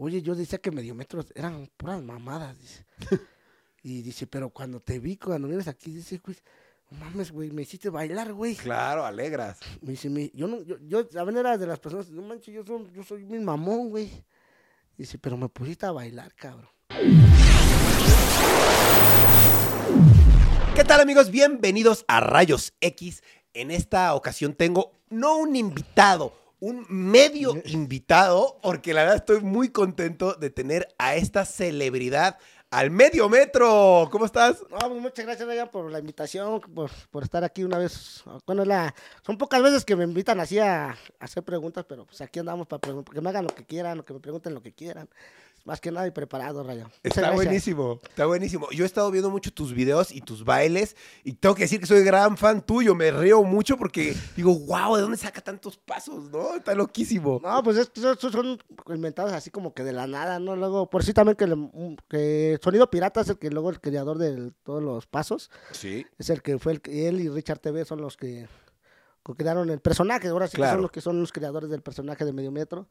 oye, yo decía que medio metros eran puras mamadas, dice. y dice, pero cuando te vi, cuando vienes aquí, dice, güey, mames, güey, me hiciste bailar, güey. Claro, alegras. Me dice, yo no, yo, yo también era de las personas, no manches, yo soy, yo soy mi mamón, güey. Dice, pero me pusiste a bailar, cabrón. ¿Qué tal amigos? Bienvenidos a Rayos X. En esta ocasión tengo no un invitado, un medio invitado, porque la verdad estoy muy contento de tener a esta celebridad al medio metro. ¿Cómo estás? No, pues muchas gracias, por la invitación, por, por estar aquí una vez. Bueno, la, son pocas veces que me invitan así a, a hacer preguntas, pero pues aquí andamos para pregun- que me hagan lo que quieran, o que me pregunten lo que quieran. Más que nada y preparado. Muchas Está gracias. buenísimo, está buenísimo. Yo he estado viendo mucho tus videos y tus bailes y tengo que decir que soy gran fan tuyo. Me río mucho porque digo, wow, ¿de dónde saca tantos pasos? ¿No? Está loquísimo. No, pues es que esos son, inventados así como que de la nada, ¿no? Luego, por sí también que, le- que Sonido Pirata es el que luego el creador de todos los pasos. Sí. Es el que fue el que él y Richard TV son los que crearon el personaje. Ahora sí que son los que son los creadores del personaje de Medio Metro.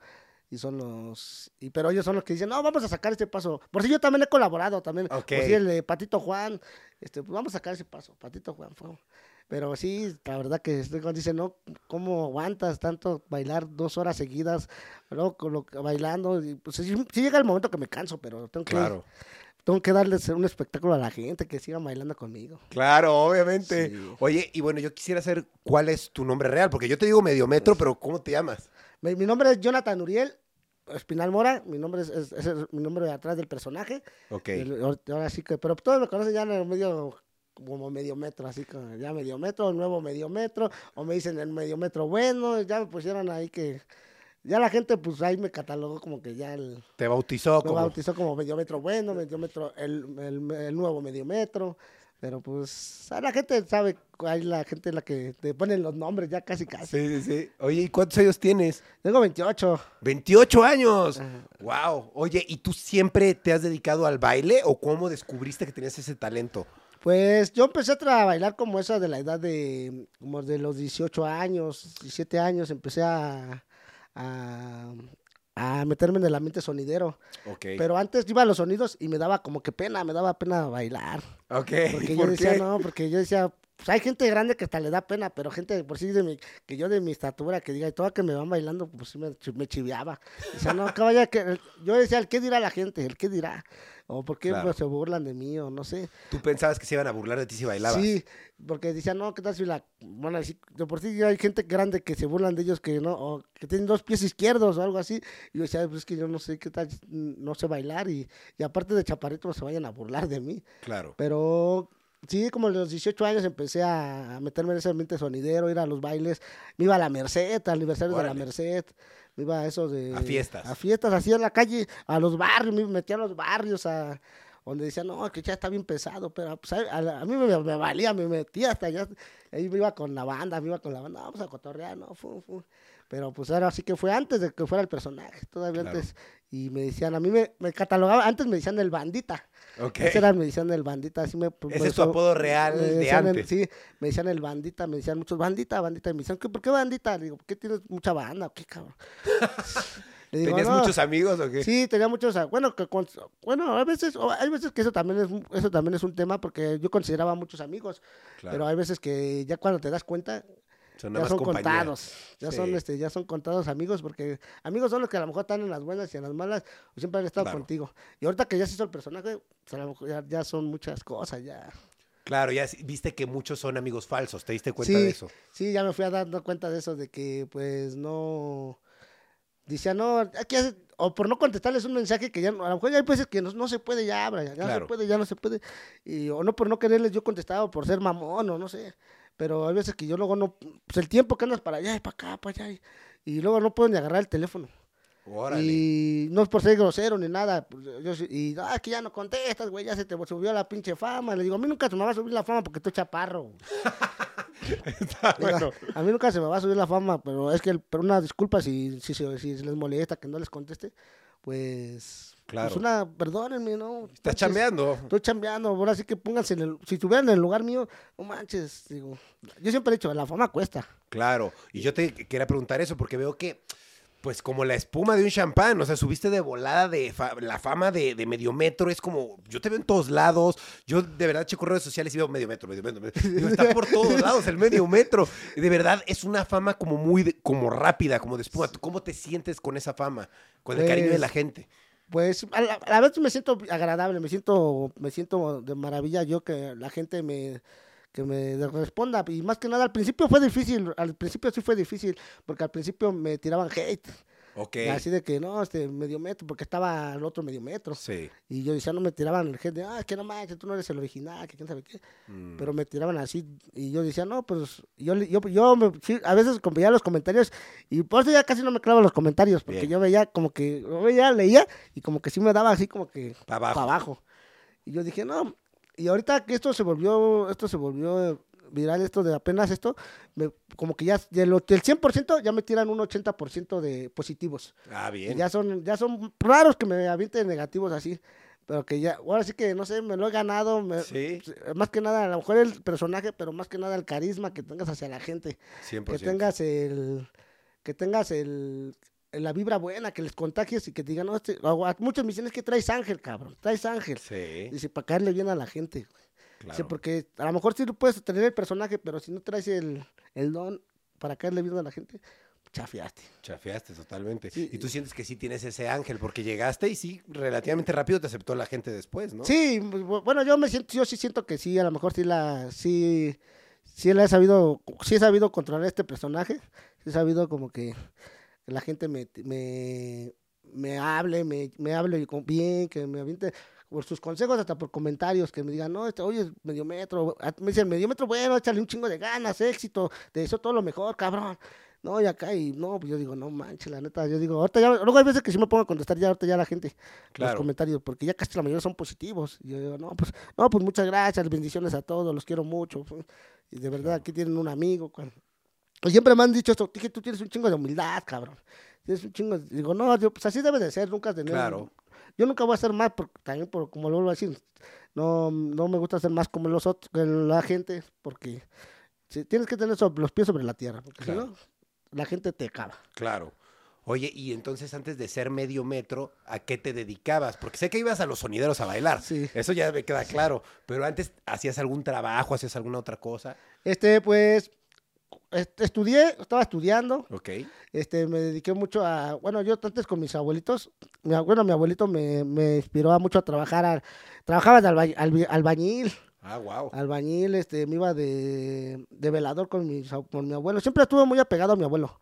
Y son los. Y, pero ellos son los que dicen, no, vamos a sacar este paso. Por si yo también he colaborado también. Ok. Por si el de Patito Juan. Este, pues vamos a sacar ese paso. Patito Juan fue. Pero sí, la verdad que este cuando dice, no, ¿cómo aguantas tanto bailar dos horas seguidas? Luego con lo- bailando. Y, pues sí, sí llega el momento que me canso, pero tengo que, Claro. tengo que darles un espectáculo a la gente, que sigan bailando conmigo. Claro, obviamente. Sí. Oye, y bueno, yo quisiera saber cuál es tu nombre real, porque yo te digo medio metro, pero ¿cómo te llamas? Mi, mi nombre es Jonathan Uriel Espinal Mora. Mi nombre es, es- es mi nombre de atrás del personaje. Ok. El- ahora sí que, pero todos me conocen ya en el medio, como medio metro, así como ya medio metro, nuevo medio metro, o me dicen el medio metro bueno, ya me pusieron ahí que, ya la gente pues ahí me catalogó como que ya el, Te bautizó me como... bautizó como medio metro bueno, medio metro, el, el- el nuevo medio metro. Pero pues a la gente sabe, hay la gente la que te ponen los nombres ya casi casi. Sí, sí, sí. Oye, ¿y cuántos años tienes? Tengo 28. 28 años. Wow. Oye, ¿y tú siempre te has dedicado al baile o cómo descubriste que tenías ese talento? Pues yo empecé a bailar como esa de la edad de, como de los 18 años, 17 años, empecé a, a, a meterme en el ambiente sonidero. Ok. Pero antes iba a los sonidos y me daba como que pena, me daba pena bailar. ok. Porque yo ¿Por decía, qué? no, porque yo decía, pues hay gente grande que hasta le da pena, pero gente por sí de mi, que yo de mi estatura, que diga, y toda que me van bailando, pues sí me, me chiviaba. Decía, no, que vaya, que, yo decía, el qué dirá la gente, el qué dirá, o por qué Claro. pues, se burlan de mí, o no sé. Tú pensabas que se iban a burlar de ti si bailabas. Sí, porque decían, no, ¿qué tal si la... Bueno, así, de por sí hay gente grande que se burlan de ellos que no, o que tienen dos pies izquierdos o algo así. Y yo decía, pues es que yo no sé qué tal, no sé bailar y, y aparte de chaparrito se vayan a burlar de mí. Claro. Pero sí, como a los 18 años empecé a, a meterme en ese ambiente sonidero, ir a los bailes. Me iba a la Merced, al aniversario de la. Merced. Me iba a eso de... A fiestas. A fiestas, así en la calle, a los barrios, me metía a los barrios, a donde decían, no, que ya está bien pesado, pero pues, a, a- a mí me, me valía, me metía hasta allá, ahí me iba con la banda, me iba con la banda, vamos a cotorrear, no, fu, fu. Pero pues ahora sí que fue antes de que fuera el personaje, todavía Claro. antes. Y me decían, a mí me, me catalogaban, antes me decían el bandita. Ok. Ese era, me decían el bandita, así me... pues, Ese es tu apodo real me de el- antes. sí, me decían el bandita, me decían muchos, bandita, bandita, y me decían, ¿qué, ¿por qué bandita? Le digo, ¿por qué tienes mucha banda? o ¿Qué cabrón? Digo, ¿Tenías "No". muchos amigos o qué? Sí, tenía muchos, ah, bueno, que bueno, a veces, o hay veces que eso también es, un- eso también es un tema porque yo consideraba muchos amigos, Claro. pero hay veces que ya cuando te das cuenta, Son ya son compañía. contados, ya son este, ya son contados amigos, porque amigos son los que a lo mejor están en las buenas y en las malas, o siempre han estado Claro. contigo. Y ahorita que ya se hizo el personaje, pues a lo mejor ya, ya son muchas cosas, ya. Claro, ya viste que muchos son amigos falsos. ¿Te diste cuenta Sí. de eso? Sí, ya me fui a dando cuenta de eso, de que pues no. Decía, no, aquí hace- o por no contestarles un mensaje que ya, no- a lo mejor ya hay veces que no, no se puede ya, Brian, ya no Claro. se puede, ya no se puede. Y, o no por no quererles yo contestaba, o por ser mamón, o no sé. Pero hay veces que yo luego no, pues el tiempo que andas para allá y para acá, para allá, y, y luego no puedo ni agarrar el teléfono. Órale. Y no es por ser grosero ni nada. pues, Yo, y ah, que ya no contestas, güey, ya se te subió la pinche fama. Le digo, a mí nunca se me va a subir la fama porque estoy chaparro. Está bueno. A mí nunca se me va a subir la fama, pero es que, el- pero una disculpa si, si, se- si les molesta que no les conteste, pues, Claro. pues una, perdónenme, ¿no? Estás chambeando. Estoy chambeando, ahora sí que pónganse en el, si estuvieran en el lugar mío, no manches, digo, yo siempre he dicho, la fama cuesta. Claro. Y yo te quería preguntar eso porque veo que Pues como la espuma de un champán, o sea, subiste de volada de fa- la fama de, de medio metro, es como, yo te veo en todos lados, yo de verdad checo redes sociales y veo medio metro, medio metro, medio- digo, está por todos lados el medio metro, de verdad es una fama como muy, de- como rápida, como de espuma, ¿Tú ¿cómo te sientes con esa fama, con el cariño de Pues, la gente? Pues a la, la vez me siento agradable, me siento, me siento de maravilla yo que la gente me que me responda. Y más que nada al principio fue difícil, al principio sí fue difícil porque al principio me tiraban hate, Ok, así de que no, este medio metro porque estaba el otro medio metro sí, y yo decía no me tiraban el de ah que no manches tú no eres el original que quién sabe qué, Mm, pero me tiraban así y yo decía no pues yo yo yo me- sí, a veces veía los comentarios y por eso ya casi no me clavo los comentarios porque Bien. yo veía como que yo veía leía y como que sí me daba así como que abajo. para abajo. Y yo dije, no. Y ahorita que esto se volvió, esto se volvió viral, esto de apenas esto, me- como que ya del, del 100% ya me tiran un 80% de positivos. Ah, Y bien, ya son, ya son raros que me avienten negativos así. Pero que ya, ahora sí que no sé, me lo he ganado. me- sí, Más que nada, a lo mejor el personaje, pero más que nada el carisma que tengas hacia la gente. 100%. Que tengas el. Que tengas el. La vibra buena, que les contagies y que digan, no, este, a muchos me dicen, es que traes ángel, cabrón, traes ángel. Sí, Dice, para caerle bien a la gente. Dice, claro. porque a lo mejor sí lo puedes tener el personaje, pero si no traes el, el don para caerle bien a la gente, chafiaste. Chafiaste totalmente. Sí. Y tú sientes que sí tienes ese ángel, porque llegaste y sí, relativamente rápido te aceptó la gente después, ¿no? Sí, bu- bueno, yo me siento, yo sí siento que sí, a lo mejor sí la, sí, sí la he sabido, sí he sabido controlar este personaje, sí he sabido como que la gente me, me, me hable, me, me hable bien, que me aviente por sus consejos, hasta por comentarios, que me digan, no, este, oye, medio metro, a- me dicen, medio metro, bueno, échale un chingo de ganas, éxito, te deseo todo lo mejor, cabrón. No, y acá, y no, pues yo digo, no manches, la neta, yo digo, ahorita ya, luego hay veces que sí me pongo a contestar ya, ahorita ya la gente, los comentarios, porque ya casi la mayoría son positivos. Y yo digo, no, pues, no, pues muchas gracias, bendiciones a todos, los quiero mucho. Y de verdad, aquí tienen un amigo. Y siempre me han dicho esto, dije, tú tienes un chingo de humildad, cabrón. Tienes un chingo, de-". digo, no, yo, pues así debe de ser, nunca tener. Claro. Yo nunca voy a hacer más, porque también, por, como lo vuelvo a decir, no, no me gusta hacer más como los otros, que la gente, porque sí, tienes que tener sobre- los pies sobre la tierra, porque Claro. si no, la gente te acaba. Claro. Oye, y entonces antes de ser medio metro, ¿a qué te dedicabas? Porque sé que ibas a los sonideros a bailar. Sí. Eso ya me queda claro. Pero antes hacías algún trabajo, hacías alguna otra cosa. Este, pues, estudié, estaba estudiando, Ok. este, me dediqué mucho a, bueno, yo antes con mis abuelitos, mi, bueno, mi abuelito me, me inspiró a mucho a trabajar, a- trabajaba de alba- albi- albañil, Ah, wow. albañil, este, me iba de, de velador con, mis con mi abuelo, siempre estuve muy apegado a mi abuelo,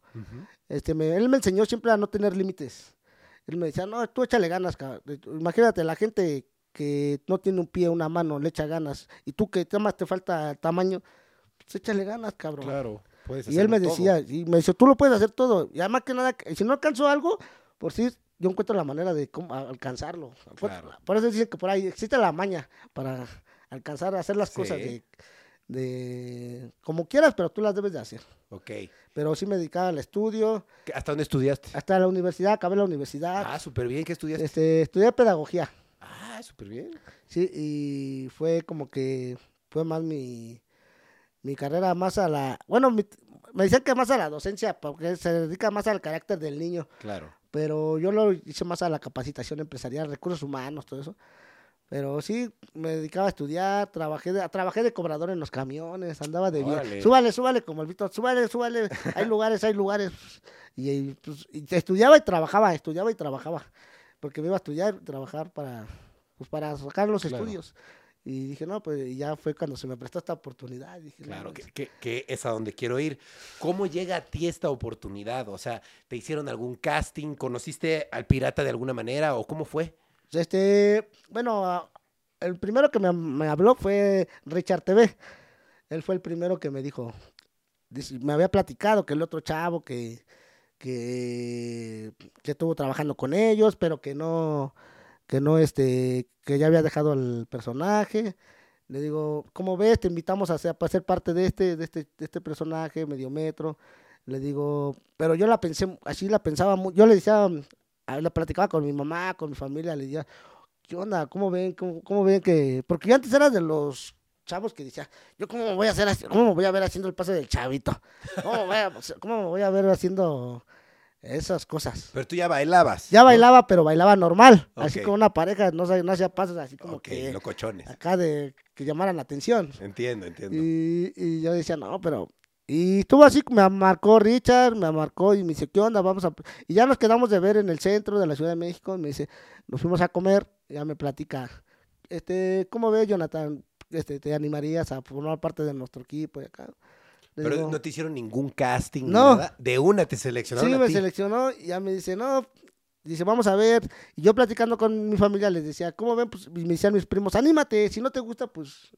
este, me- él me enseñó siempre a no tener límites, él me decía, no, tú échale ganas, cabrón. imagínate, la gente que no tiene un pie, una mano, le echa ganas, y tú que más te falta tamaño, échale ganas, cabrón. Claro. Puedes Y él me todo. decía, y me dice, tú lo puedes hacer todo. Y además que nada, si no alcanzo algo, por si yo encuentro la manera de cómo alcanzarlo. Por, Claro. por eso dicen que por ahí existe la maña para alcanzar a hacer las cosas Sí. de, de como quieras, pero tú las debes de hacer. Ok. Pero sí me dedicaba al estudio, ¿Qué- ¿Hasta dónde estudiaste? hasta la universidad, acabé la universidad, Ah, súper bien. ¿Qué estudiaste? este, estudié pedagogía, Ah, súper bien. sí, y fue como que fue más mi, mi carrera más a la, bueno, mi- me dicen que más a la docencia, porque se dedica más al carácter del niño. Claro. pero yo lo hice más a la capacitación empresarial, recursos humanos, todo eso. Pero sí, me dedicaba a estudiar, trabajé de, trabajé de cobrador en los camiones, andaba de bien. Súbale, súbale, como el Víctor, súbale, súbale, hay lugares, hay lugares. Y, y, pues, y estudiaba y trabajaba, estudiaba y trabajaba. Porque me iba a estudiar y trabajar para, pues, para sacar los Claro. estudios. Y dije, no, pues ya fue cuando se me prestó esta oportunidad. Dije, no, Claro, que, que- que es a donde quiero ir. ¿Cómo llega a ti esta oportunidad? O sea, ¿te hicieron algún casting? ¿Conociste al pirata de alguna manera o cómo fue? Este, bueno, el primero que me, me habló fue Richard TV. Él fue el primero que me dijo, me había platicado que el otro chavo que, que, que estuvo trabajando con ellos, pero que no, que no, este, que ya había dejado el personaje. Le digo, ¿cómo ves? Te invitamos a ser, ser parte de este, de este, de este personaje, medio metro. Le digo, pero yo la pensé, así la pensaba, mu- yo le decía, la platicaba con mi mamá, con mi familia, le decía, ¿qué onda? ¿Cómo ven? ¿Cómo, cómo ven que...? Porque yo antes era de los chavos que decía, ¿yo cómo me voy a hacer, cómo me voy a ver haciendo el paso del chavito? ¿Cómo voy a, cómo me voy a ver haciendo esas cosas. Pero tú ya bailabas. Ya ¿no? bailaba, pero bailaba normal, así con una pareja, no, no hacía pasos así como Ok, que locochones. acá de que llamaran la atención. Entiendo, entiendo. Y, y yo decía, no, pero... Y estuvo así, me marcó Richard, me marcó y me dice, ¿qué onda? Vamos a... Y ya nos quedamos de ver en el centro de la Ciudad de México. y me dice, nos fuimos a comer, ya me platica, este, ¿cómo ves, Jonathan? Este, ¿Te animarías a formar parte de nuestro equipo? Y acá. Pero digo, no te hicieron ningún casting, No. nada. De una te seleccionaron Sí, a me ti. seleccionó y ya me dice, no, dice, vamos a ver. Y yo platicando con mi familia les decía, ¿cómo ven? Pues me decían mis primos, anímate, si no te gusta, pues,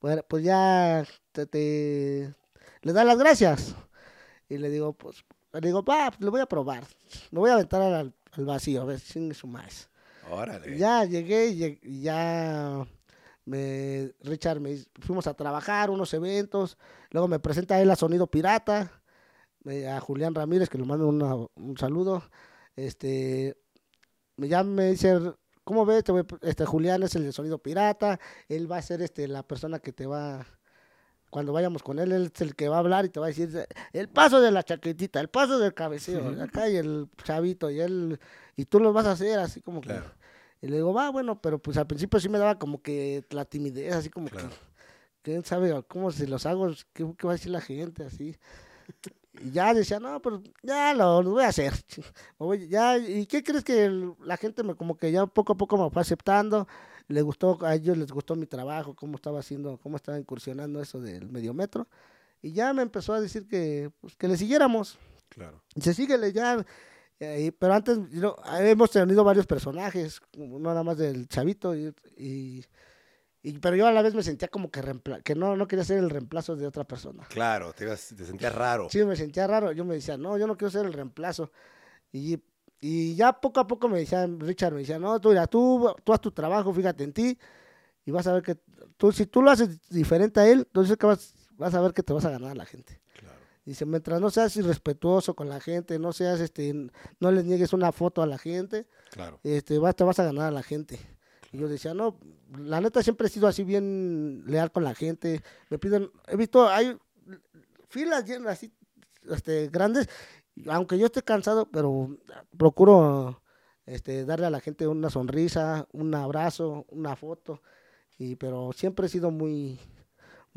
bueno, pues ya te, te- le da las gracias. Y le digo, pues, le digo, va, pues, le voy a probar. Me voy a aventar al, al vacío, a ver, sin su más. Órale. Ya llegué y lleg- y ya me, Richard me fuimos a trabajar unos eventos, luego me presenta a él a Sonido Pirata, eh, a Julián Ramírez, que le mando una- un saludo, este, me- ya me dice, ¿cómo ves? Te voy a- Este, Julián es el de Sonido Pirata, él va a ser este, la persona que te va, cuando vayamos con él, él es el que va a hablar y te va a decir el paso de la chaquetita, el paso del cabeceo, acá y el chavito, y él, y tú lo vas a hacer así como que... Y le digo, va, bueno, pero pues al principio sí me daba como que la timidez, así como Claro. que, quién sabe cómo se los hago, qué, qué va a decir la gente, así. Y ya decía, no, pero ya lo, lo voy a hacer. Voy- ya, ¿Y qué crees que el- la gente me como que ya poco a poco me fue aceptando? Le gustó, a ellos les gustó mi trabajo, cómo estaba haciendo, cómo estaba incursionando eso del mediometro. Y ya me empezó a decir que, pues, que le siguiéramos. Claro. Dice, síguele ya. Eh, pero antes yo- hemos tenido varios personajes, no nada más del chavito, y, y- y- pero yo a la vez me sentía como que, que no, no quería ser el reemplazo de otra persona. Claro, te, ibas- te sentías raro. Sí, me sentía raro, yo me decía, no, yo no quiero ser el reemplazo. Y, y ya poco a poco me decía, Richard me decía, no, tú, mira, tú, tú haz tu trabajo, fíjate en ti, y vas a ver que, tú, si tú lo haces diferente a él, entonces que vas, vas a ver que te vas a ganar a la gente. Claro. Dice, mientras no seas irrespetuoso con la gente, no seas, este, no les niegues una foto a la gente, Claro. este, vas, te vas a ganar a la gente. Y yo decía, no, la neta siempre he sido así bien leal con la gente. Me piden, he visto, hay filas llenas así, este, grandes, aunque yo esté cansado, pero procuro, este, darle a la gente una sonrisa, un abrazo, una foto. Y, pero siempre he sido muy,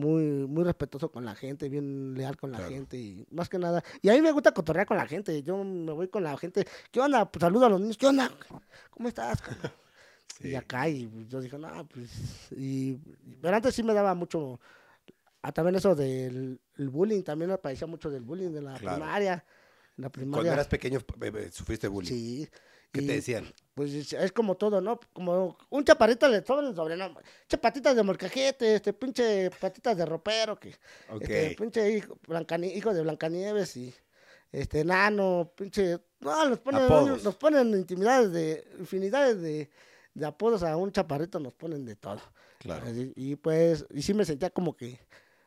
muy, muy respetuoso con la gente, bien leal con la Claro. gente y más que nada. Y a mí me gusta cotorrear con la gente. Yo me voy con la gente. ¿Qué onda? Pues saludo a los niños. ¿Qué onda? ¿Cómo estás? carnal?" Sí. Y acá, y yo dije, no, pues. Y, pero antes sí me daba mucho. ah, también eso del el bullying, también me parecía mucho del bullying de la Claro. primaria. La Cuando primaria. eras pequeño eh, eh, sufriste bullying. Sí. ¿Qué y, te decían? Pues es, es como todo, ¿no? Como un chaparrito le sobran el sobrenombre. Che patitas de molcajete, este pinche patitas de ropero, que este pinche hijo, Blancani- hijo de Blancanieves y este enano, pinche. No, nos ponen, nos ponen intimidades de, infinidades de, de apodos a un chaparrito, nos ponen de todo. Claro. Y, pues, y sí me sentía como que.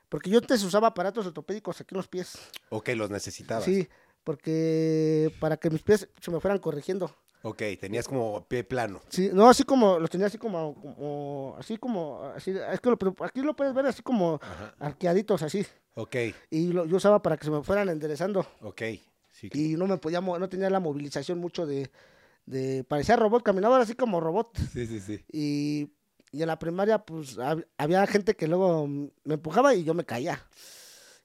Porque yo antes usaba aparatos ortopédicos aquí en los pies. Ok, los necesitabas. Sí, porque para que mis pies se me fueran corrigiendo. Ok, tenías como pie plano. Sí, no, así como, los tenía así como, como así como, así, es que lo, aquí lo puedes ver así como Ajá. arqueaditos así. Ok, Y lo, yo usaba para que se me fueran enderezando. ok. Sí. Y no me podía, no tenía la movilización mucho de, de, parecía robot, caminaba así como robot. sí, sí, sí. Y, y en la primaria, pues, hab- había gente que luego me empujaba y yo me caía.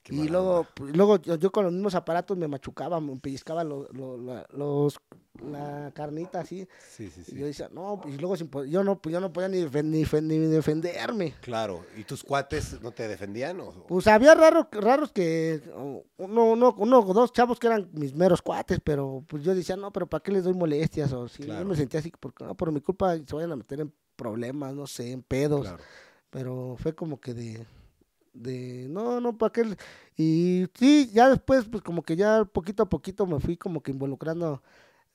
Qué y luego, pues, luego yo, yo con los mismos aparatos me machucaba, me pellizcaba lo- lo- la- los, la carnita así. Sí, sí, Y sí. yo decía, no, y luego sin yo no, pues, yo no podía ni, ni, ni defenderme. Claro. ¿Y tus cuates no te defendían? O... Pues había raros, raros que, uno, uno, uno o dos chavos que eran mis meros cuates, pero pues yo decía, no, pero ¿para qué les doy molestias? O si Claro. yo me sentía así, porque no, por mi culpa se vayan a meter en problemas, no sé, en pedos. Claro. Pero fue como que de, de, no, no, ¿para qué? Y sí, ya después, pues como que ya poquito a poquito me fui como que involucrando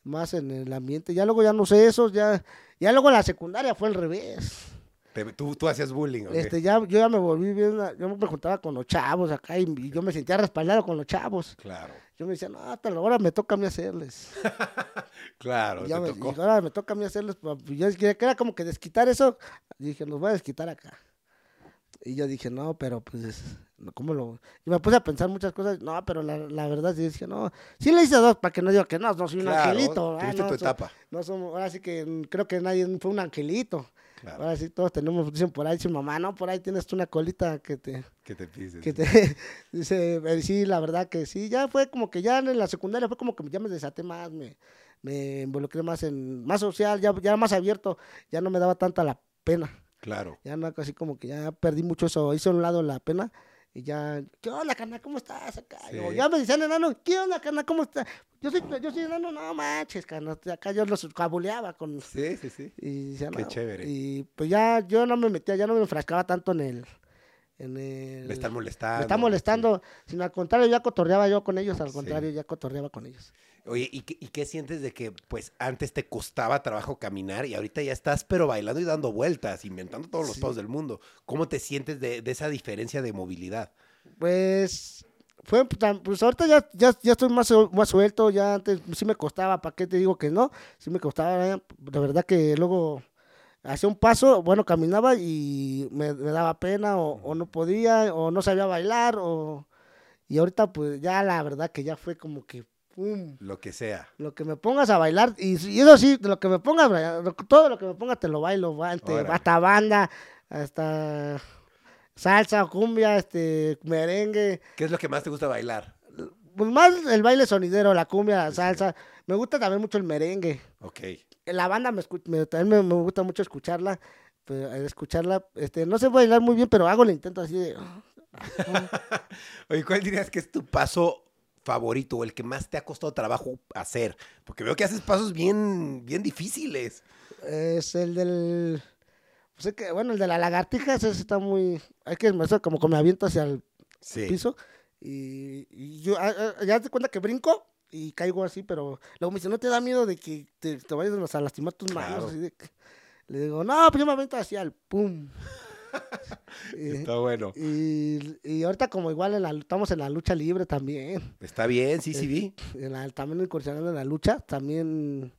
más en el ambiente. Ya luego ya no sé eso, ya, ya luego la secundaria fue al revés. Te- tú, tú hacías bullying, ¿ok? Este, ya, yo ya me volví bien, yo me juntaba con los chavos acá y, y yo me sentía respaldado con los chavos. Claro. Yo me decía, no, hasta ahora me toca a mí hacerles. Claro, Y ya te me- tocó. y ahora me toca a mí hacerles. y Yo quería que era como que desquitar eso. Y dije, los voy a desquitar acá. Y yo dije, no, pero pues, ¿cómo lo...? Y me puse a pensar muchas cosas. No, pero la, la verdad sí dije, no. Sí le hice dos para que no diga que no, no soy un Claro, angelito. ah, no, tu etapa. no somos, ahora sí que creo que nadie fue un angelito. Claro. Ahora sí todos tenemos, dicen por ahí, dice mamá, no, por ahí tienes tú una colita que te, Que te pises. que te, dice, eh, sí, la verdad que sí, ya fue como que ya en la secundaria fue como que ya me desaté más, me, me involucré más en, más social, ya, ya más abierto, ya no me daba tanta la pena, Claro. ya no, así como que ya perdí mucho eso, hice a un lado la pena, y ya, ¿qué onda, carnal? ¿Cómo estás acá? Sí. Ya me decían enano, ¿qué onda, carnal? ¿Cómo estás? Yo soy, yo soy enano, no manches, carnal, acá yo los cabuleaba con, Sí, sí, sí. y Qué no, chévere. Y pues ya yo no me metía, ya no me enfrascaba tanto en el, en el, Me están molestando. me está molestando, sino al contrario, ya cotorreaba yo con ellos, al Sí. contrario, ya cotorreaba con ellos. Oye, ¿y qué, ¿y qué sientes de que, pues, antes te costaba trabajo caminar y ahorita ya estás, pero bailando y dando vueltas, inventando todos los Sí. pasos del mundo? ¿Cómo te sientes de, de esa diferencia de movilidad? Pues, fue, pues ahorita ya, ya, ya estoy más, más suelto, ya antes sí me costaba, ¿para qué te digo que no? Sí me costaba, eh, la verdad que luego hacía un paso, bueno, caminaba y me, me daba pena o, o no podía o no sabía bailar o... Y ahorita pues ya la verdad que ya fue como que, ¡pum! Lo que sea. Lo que me pongas a bailar, y, y eso sí, lo que me pongas, todo lo que me pongas te lo bailo, va, este, hasta banda, hasta salsa, cumbia, este, merengue, ¿Qué es lo que más te gusta bailar? pues más el baile sonidero, la cumbia, la salsa, me gusta también mucho el merengue, Ok. la banda me, también me, me gusta mucho escucharla, pues, eh, escucharla, este, no sé bailar muy bien, pero hago el intento así de, Oye, ¿cuál dirías que es tu paso favorito o el que más te ha costado trabajo hacer? Porque veo que haces pasos bien, bien difíciles. Es el del. Pues es que, bueno, el de la lagartija, ese está muy. Hay que eso como que me aviento hacia el Sí. piso. Y, y yo, ah, ah, ya te cuenta que brinco y caigo así, pero luego me dice, ¿no te da miedo de que te, te vayas a lastimar tus Claro. manos? Así de que- le digo, no, pues yo me aviento hacia el pum. Está bueno. y, y ahorita como igual en la, estamos en la lucha libre también. Está bien, sí, sí vi. En la- también incursionando en la lucha, también,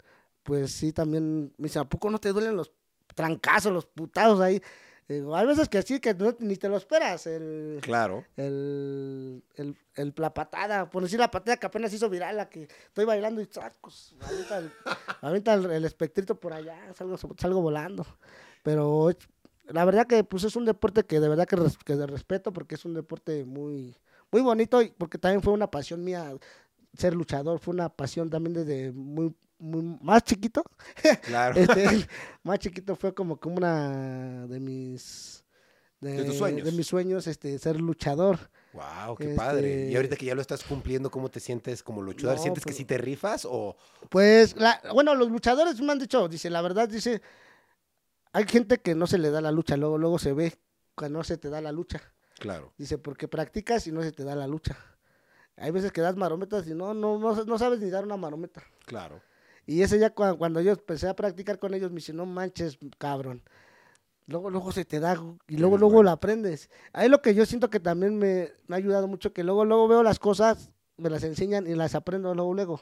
pues sí, también me dice, ¿a poco no te duelen los trancazos, los putados ahí? Digo, hay veces que sí, que no- ni te lo esperas, el, Claro. el, el, el- la patada, por decir la patada que apenas hizo viral, la que estoy bailando y sacos, avienta el, avienta el, espectrito por allá, salgo, salgo volando, pero la verdad que pues es un deporte que de verdad que, res- que de respeto, porque es un deporte muy, muy bonito, y porque también fue una pasión mía ser luchador, fue una pasión también desde muy, muy más chiquito, Claro. este, más chiquito fue como que una de mis De tus sueños. de mis sueños este ser luchador Wow, qué Este- padre. Y ahorita que ya lo estás cumpliendo, ¿cómo te sientes como luchador? No, ¿Sientes que pues- sí te rifas o pues la, bueno los luchadores me han dicho dice la verdad dice hay gente que no se le da la lucha luego luego se ve que no se te da la lucha claro? dice porque practicas y no se te da la lucha hay veces que das marometas y no no no, no sabes ni dar una marometa Claro. Y ese ya cua- cuando, yo empecé a practicar con ellos, me dice, no manches, cabrón. Luego, luego se te da y luego, luego bueno. la aprendes. Ahí lo que yo siento que también me, me ha ayudado mucho, que luego, luego veo las cosas, me las enseñan y las aprendo luego, luego.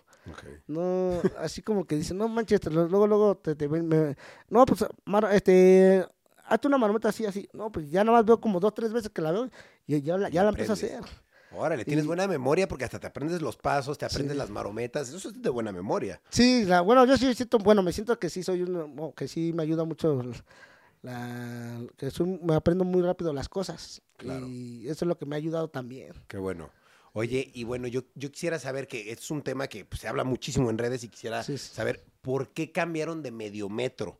No, así como que dicen, no manches, luego, luego te, te ven, me- no, pues, mar- este, hazte una marometa así, así. No, pues ya nada más veo como dos, tres veces que la veo y ya, la- ya la empiezo a hacer. Órale, tienes Y- buena memoria porque hasta te aprendes los pasos, te aprendes Sí. las marometas. Eso es de buena memoria. Sí, la- bueno, yo sí siento, bueno, me siento que sí soy uno, que sí me ayuda mucho, la, que soy- me aprendo muy rápido las cosas. Claro. Y eso es lo que me ha ayudado también. Qué bueno. Oye, y bueno, yo, yo quisiera saber que es un tema que pues, se habla muchísimo en redes y quisiera Sí, sí. saber por qué cambiaron de mediometro.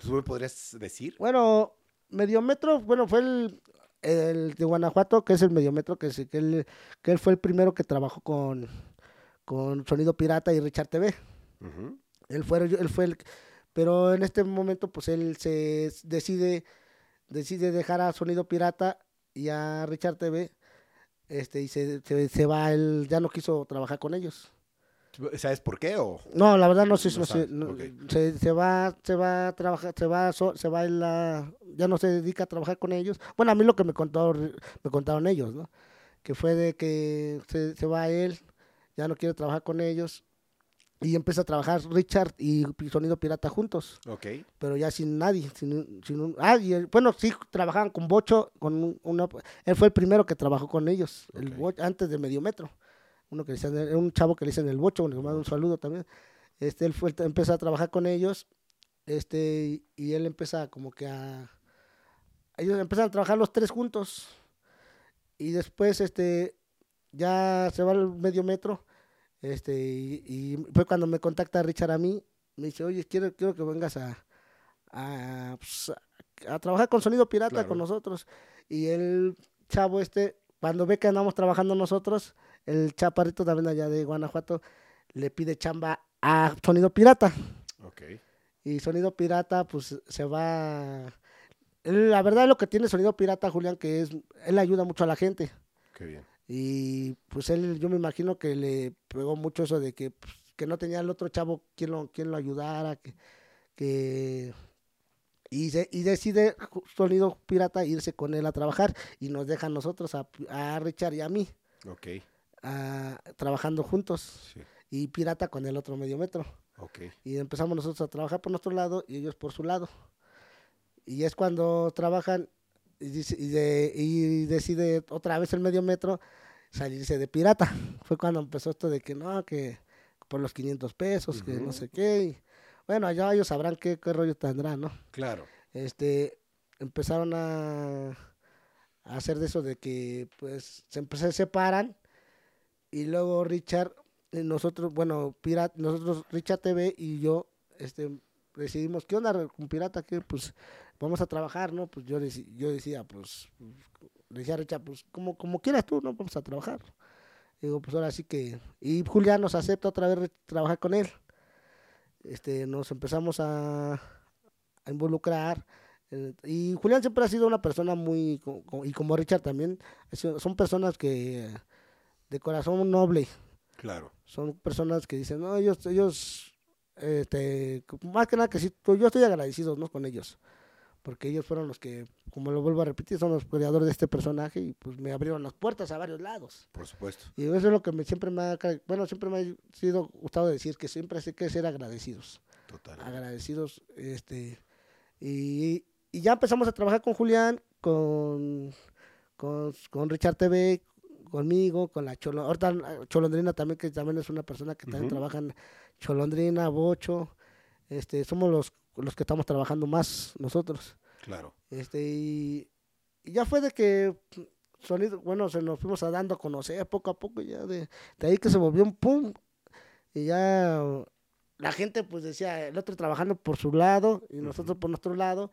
¿Tú me podrías decir? Bueno, Mediometro, bueno, fue el, el de Guanajuato, que es el Mediometro, que, que, él, que él fue el primero que trabajó con, con Sonido Pirata y Richard TV. Él fue, él fue el, pero en este momento, pues él se decide, decide dejar a Sonido Pirata y a Richard TV, este, y se, se, se va, él ya no quiso trabajar con ellos. ¿Sabes por qué? O... No, la verdad no sé, No no sé, sabes, no, ok. se, se va, se va a trabajar, se va, so- se va en la, ya no se dedica a trabajar con ellos. Bueno, a mí lo que me contó, me contaron ellos, ¿no? Que fue de que se, se va él, ya no quiere trabajar con ellos y empieza a trabajar Richard y Sonido Pirata juntos, Ok. pero ya sin nadie. Sin, sin un- ah, y el- bueno, sí, trabajaban con Bocho, con una, él fue el primero que trabajó con ellos, el. Bocho, antes de Medio Metro. Uno que era un chavo que le dicen el Bocho, le mando un saludo también. Este, él fue, empezó a trabajar con ellos, este, y, y él empieza como que a... Ellos empiezan a trabajar los tres juntos, y después, este, ya se va al Medio Metro, este, y, y fue cuando me contacta Richard a mí, me dice, oye, quiero, quiero que vengas a, a, pues, a- a trabajar con Sonido Pirata Claro. con nosotros. Y el chavo este, cuando ve que andamos trabajando nosotros, el chaparrito también allá de Guanajuato, le pide chamba a Sonido Pirata. Ok. Y Sonido Pirata, pues se va... La verdad, lo que tiene Sonido Pirata, Julián, que es, él ayuda mucho a la gente. Qué bien. Y pues él, yo me imagino que le pegó mucho eso de que, pues, que no tenía el otro chavo quien lo, quien lo ayudara, que, que y, se- y decide Sonido Pirata irse con él a trabajar y nos deja a nosotros, a, a Richard y a mí, Ok. a- trabajando juntos Sí. y Pirata con el otro medio metro. Ok. Y empezamos nosotros a trabajar por nuestro lado y ellos por su lado. Y es cuando trabajan y, de- decide otra vez el medio metro salirse de pirata. Fue cuando empezó esto de que no, que por los 500 pesos, que no sé qué. y bueno, allá ellos sabrán qué, qué rollo tendrán, ¿no? Claro. Este, empezaron a, a hacer de eso de que pues se, se separan y luego Richard, eh, nosotros, bueno, Pirata, nosotros, Richard TV y yo, este, decidimos, ¿qué onda con Pirata? Que pues vamos a trabajar, ¿no? Pues yo, deci- yo decía, pues, decía Richard, pues como, como quieras tú, ¿no? Vamos a trabajar. Digo, pues ahora sí que, y Julián nos acepta otra vez trabajar con él. Este, nos empezamos a, a involucrar. eh, y Julián siempre ha sido una persona muy, y como Richard también, sido- son personas que de corazón noble, Claro. son personas que dicen, no, ellos, ellos, este, más que nada que sí, yo estoy agradecido, ¿no? Con ellos, porque ellos fueron los que, como lo vuelvo a repetir, son los creadores de este personaje y pues me abrieron las puertas a varios lados. Por supuesto. Y eso es lo que me, siempre me ha, bueno, siempre me ha sido gustado decir, que siempre hay que ser agradecidos Total. agradecidos. Este, y, y ya empezamos a trabajar con Julián, con, con, con Richard TV, conmigo, con la Cholo, ahorita Cholondrina también, que también es una persona que también Ujú. trabaja en Cholondrina, Bocho, este, somos los, los que estamos trabajando más nosotros. Claro. Este, y, y ya fue de que sonido, bueno, se nos fuimos a dando a conocer poco a poco, ya de, de ahí que se volvió un pum, y ya la gente pues decía, el otro trabajando por su lado y nosotros por nuestro lado,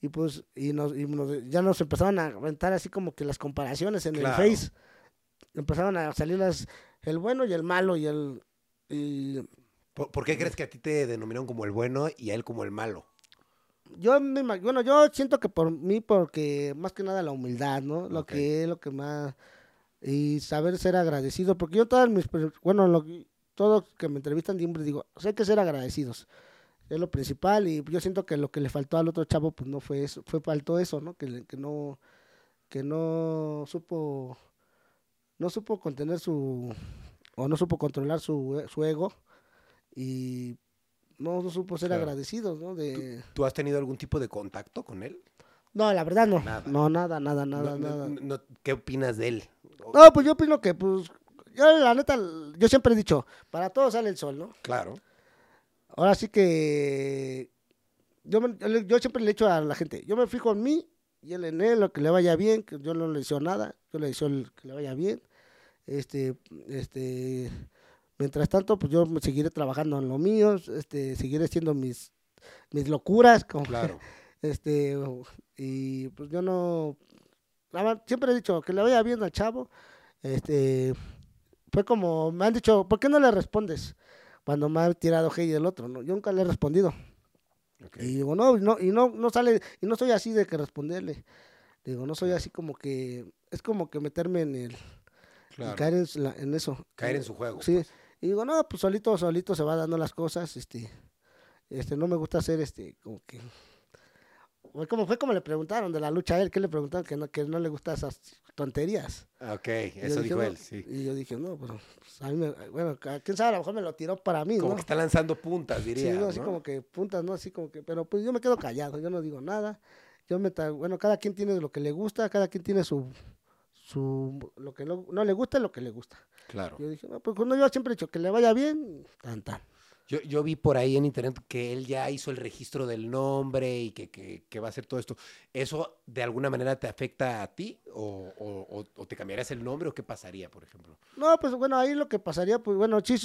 y pues y nos, y nos- ya nos empezaron a aventar así como que las comparaciones en Claro. el Face, empezaron a salir las, el bueno y el malo y el... Y ¿Por, por qué crees que a ti te denominaron como el bueno y a él como el malo? yo me bueno, yo siento que por mí, porque más que nada la humildad, ¿no? Lo que es lo que más y saber ser agradecido, porque yo todas mis, bueno, lo, todos que me entrevistan siempre digo, "Pues hay que ser agradecidos. Es lo principal y yo siento que lo que le faltó al otro chavo pues no fue eso, fue faltó eso, ¿no? Que, que no que no supo no supo contener su o no supo controlar su, e- su ego y no, no supo ser Claro. agradecidos, ¿no? De ¿Tú has tenido algún tipo de contacto con él? No, la verdad no. Nada. No, nada, nada, nada, No, nada. no, ¿Qué opinas de él? No, pues yo opino que, pues, yo la neta, yo siempre he dicho, para todos sale el sol, ¿no? Claro. Ahora sí que yo, me- yo siempre le he dicho a la gente, yo me fijo en mí y él en él, lo que le vaya bien, que yo no le deseo nada, yo le deseo que le vaya bien. Este, este, mientras tanto, pues yo seguiré trabajando en lo mío, este, seguiré haciendo mis, mis locuras, como Claro. este, y pues yo no, siempre he dicho que le vaya bien al chavo, este, fue como, me han dicho, ¿por qué no le respondes? Cuando me ha tirado hey del otro, ¿no? Yo nunca le he respondido. Y digo, no, y no, y no, no sale, y no soy así de que responderle. Digo, no soy así como que, es como que meterme en el, y Claro. caer en, la- en eso. Caer en su juego. Sí. pues. Y digo, no, pues solito, solito se va dando las cosas, este, este, no me gusta hacer este, como que, fue como, fue como le preguntaron de la lucha a él, que le preguntaron que no, que no le gustan esas tonterías. Ok, Y yo eso dije, dijo él, sí. Y yo dije, no, pues, pues, a mí me- bueno, quién sabe, a lo mejor me lo tiró para mí, Como ¿no? que está lanzando puntas, Sí, diría. no, así ¿no? como que puntas, ¿no? Así como que, pero pues yo me quedo callado, yo no digo nada. Yo me, bueno, cada quien tiene lo que le gusta, cada quien tiene su, su, lo que no, no le gusta lo que le gusta. Claro. Yo dije, no, pues cuando yo siempre he dicho que le vaya bien, tan, tan. Yo, yo vi por ahí en internet que él ya hizo el registro del nombre y que, que- que va a hacer todo esto. ¿Eso de alguna manera te afecta a ti? ¿O, o- o- te cambiarías el nombre o qué pasaría, por ejemplo? No, pues bueno, ahí lo que pasaría, pues bueno, sí,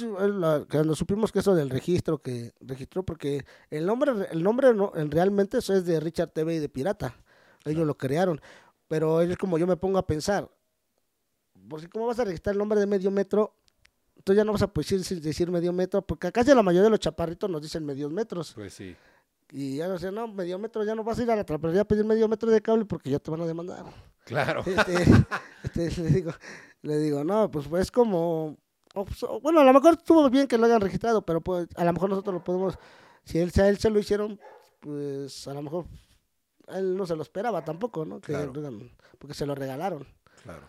cuando supimos que eso del registro, que registró, porque el nombre, el nombre no, en- realmente eso es de Richard TV y de Pirata. Ellos lo crearon. Pero es como yo me pongo a pensar, por si cómo vas a registrar el nombre de medio metro, tú ya no vas a poder decir, decir medio metro, porque casi la mayoría de los chaparritos nos dicen medios metros. Pues sí. Y ya no sé, no, medio metro, ya no vas a ir a la trapería a pedir medio metro de cable porque ya te van a demandar. Claro. Este, este, le digo, le digo, no, pues es como, pues, bueno, a lo mejor estuvo bien que lo hayan registrado, pero pues a lo mejor nosotros lo podemos, si él, a él se lo hicieron, pues a lo mejor él no se lo esperaba tampoco, ¿no? Que Claro. porque se lo regalaron. Claro.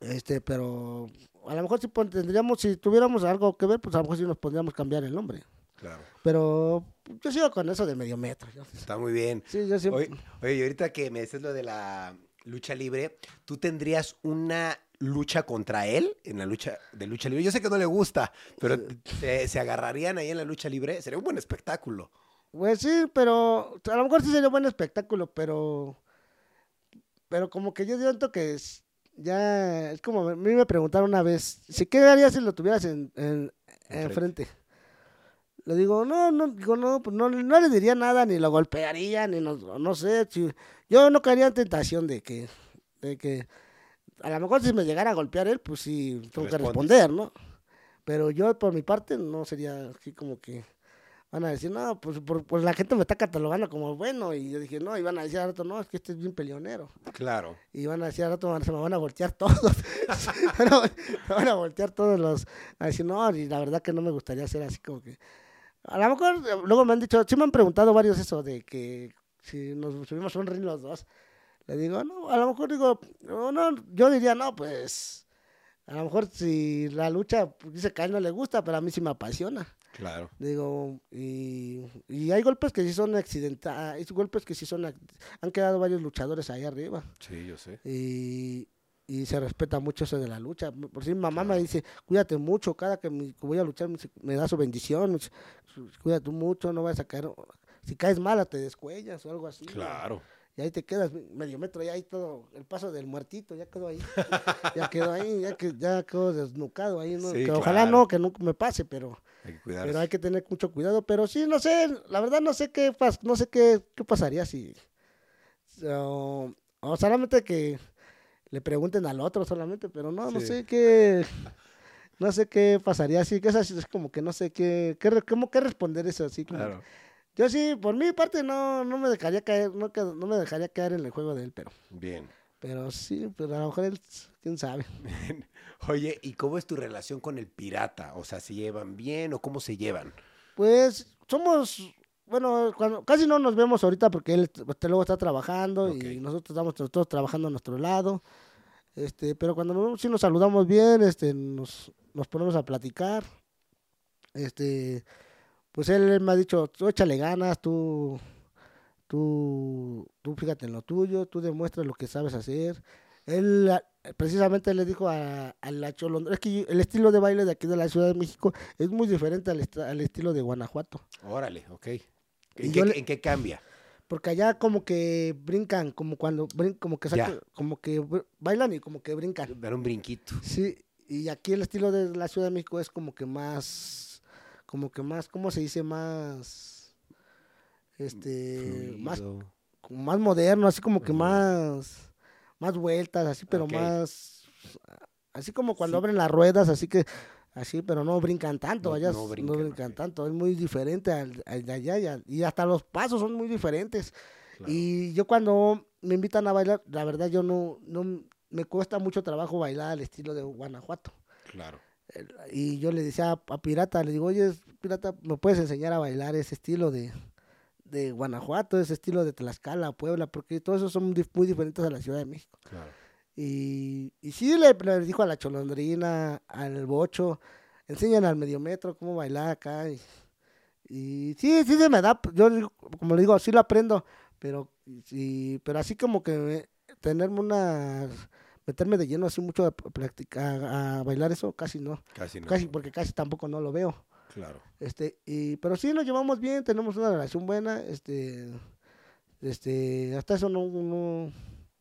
Este, pero a lo mejor si tendríamos, si tuviéramos algo que ver, pues a lo mejor sí nos podríamos cambiar el nombre. Claro. Pero yo sigo con eso de medio metro. yo- Está muy bien. Sí, yo siempre. Oye, oye, y ahorita que me dices lo de la lucha libre, ¿tú tendrías una lucha contra él en la lucha de lucha libre? Yo sé que no le gusta, pero ¿se, se agarrarían ahí en la lucha libre? Sería un buen espectáculo. Pues sí, pero a lo mejor sí sería buen espectáculo, pero pero como que yo siento que es, ya es como a mí me preguntaron una vez, si qué harías si lo tuvieras en, en. Le digo, no, no, digo, no, pues no, no le diría nada, ni lo golpearía, ni no, no sé, si- yo no caería en tentación de que, de que, a lo mejor si me llegara a golpear él, pues sí, tengo que responder, ¿no? Pero yo por mi parte no sería así como que van a decir, no, pues, por, pues la gente me está catalogando como bueno. Y yo dije, no, y van a decir al rato, no, es que este es bien peleonero. Claro. Y van a decir al rato, se me van a voltear todos. Me van a voltear todos los. A decir, no, y la verdad que no me gustaría ser así como que. A lo mejor, eh, luego me han dicho, sí me han preguntado varios eso de que si nos subimos a un ring los dos. Le digo, no, a lo mejor digo, no, no, yo diría, no, pues. A lo mejor si la lucha, pues, dice que a él no le gusta, pero a mí sí me apasiona. Claro. Digo, y, y hay golpes que sí son accidentales, hay golpes que sí son, han quedado varios luchadores ahí arriba Sí, yo sé. y, y se respeta mucho eso de la lucha. Por si mamá me dice, cuídate mucho, cada que, me- que voy a luchar me, da su bendición, me dice, cuídate mucho, no vayas a caer, si caes mala te descuellas o algo así. Claro. Y ahí te quedas medio metro, ya ahí todo, el paso del muertito, ya quedó ahí. ya quedó ahí, ya, que, ya quedó desnucado ahí. ¿no? Sí, que ojalá claro. no, que nunca me pase, pero... Hay que cuidarse. Pero hay que tener mucho cuidado. Pero sí, no sé, la verdad no sé qué pas- no sé qué, qué pasaría si o, o solamente que le pregunten al otro solamente, pero no, no sé qué no sé qué pasaría así, que es así, es como que no sé qué, qué cómo qué responder eso así como- Claro. Yo sí, por mi parte no, no me dejaría caer, no, no me dejaría caer en el juego de él, pero Bien. Pero sí, pero a lo mejor él, quién sabe. Oye, ¿y cómo es tu relación con el pirata? O sea, ¿se llevan bien o cómo se llevan? Pues somos, bueno, cuando, casi no nos vemos ahorita porque él este, luego está trabajando y nosotros estamos to- todos trabajando a nuestro lado. Este, pero cuando nos sí nos saludamos bien, este, nos, nos ponemos a platicar. Este, pues él me ha dicho, tú échale ganas, tú, tú, tú fíjate en lo tuyo, tú demuestras lo que sabes hacer. Él ah, precisamente le dijo a, a la Cholondra, es que el estilo de baile de aquí de la Ciudad de México es muy diferente al, est- al estilo de Guanajuato. Órale, ok. ¿En, qué, le- en qué cambia? Porque allá como que brincan, como cuando brin- como que sacan- como que bailan y como que brincan. Dar un brinquito. Sí, y aquí el estilo de la Ciudad de México es como que más, como que más, ¿cómo se dice? Más, este, más, Fluido. más moderno, así como que más, más vueltas, así, pero más, así como cuando Sí. abren las ruedas, así que, así, pero no brincan tanto, No- allá no no brincan, tanto, es muy diferente al, al de allá, y, al- y hasta los pasos son muy diferentes. Claro. Y yo cuando me invitan a bailar, la verdad yo no, no me cuesta mucho trabajo bailar al estilo de Guanajuato. Claro. Y yo le decía a, a Pirata, le digo, oye, Pirata, ¿me puedes enseñar a bailar ese estilo de, de Guanajuato, ese estilo de Tlaxcala, Puebla, porque todos esos son muy diferentes a la Ciudad de México. Claro. Y, y sí le, le dijo a la cholondrina, al bocho, enseñan al mediometro cómo bailar acá. Y, y sí, sí se me da, yo como le digo, sí lo aprendo, pero, sí, pero así como que me- tenerme una, meterme de lleno así mucho a practicar, a bailar eso, casi no, Casi no. casi porque casi tampoco no lo veo. Claro. Este, y, pero sí nos llevamos bien, tenemos una relación buena, este, este, hasta eso no, no,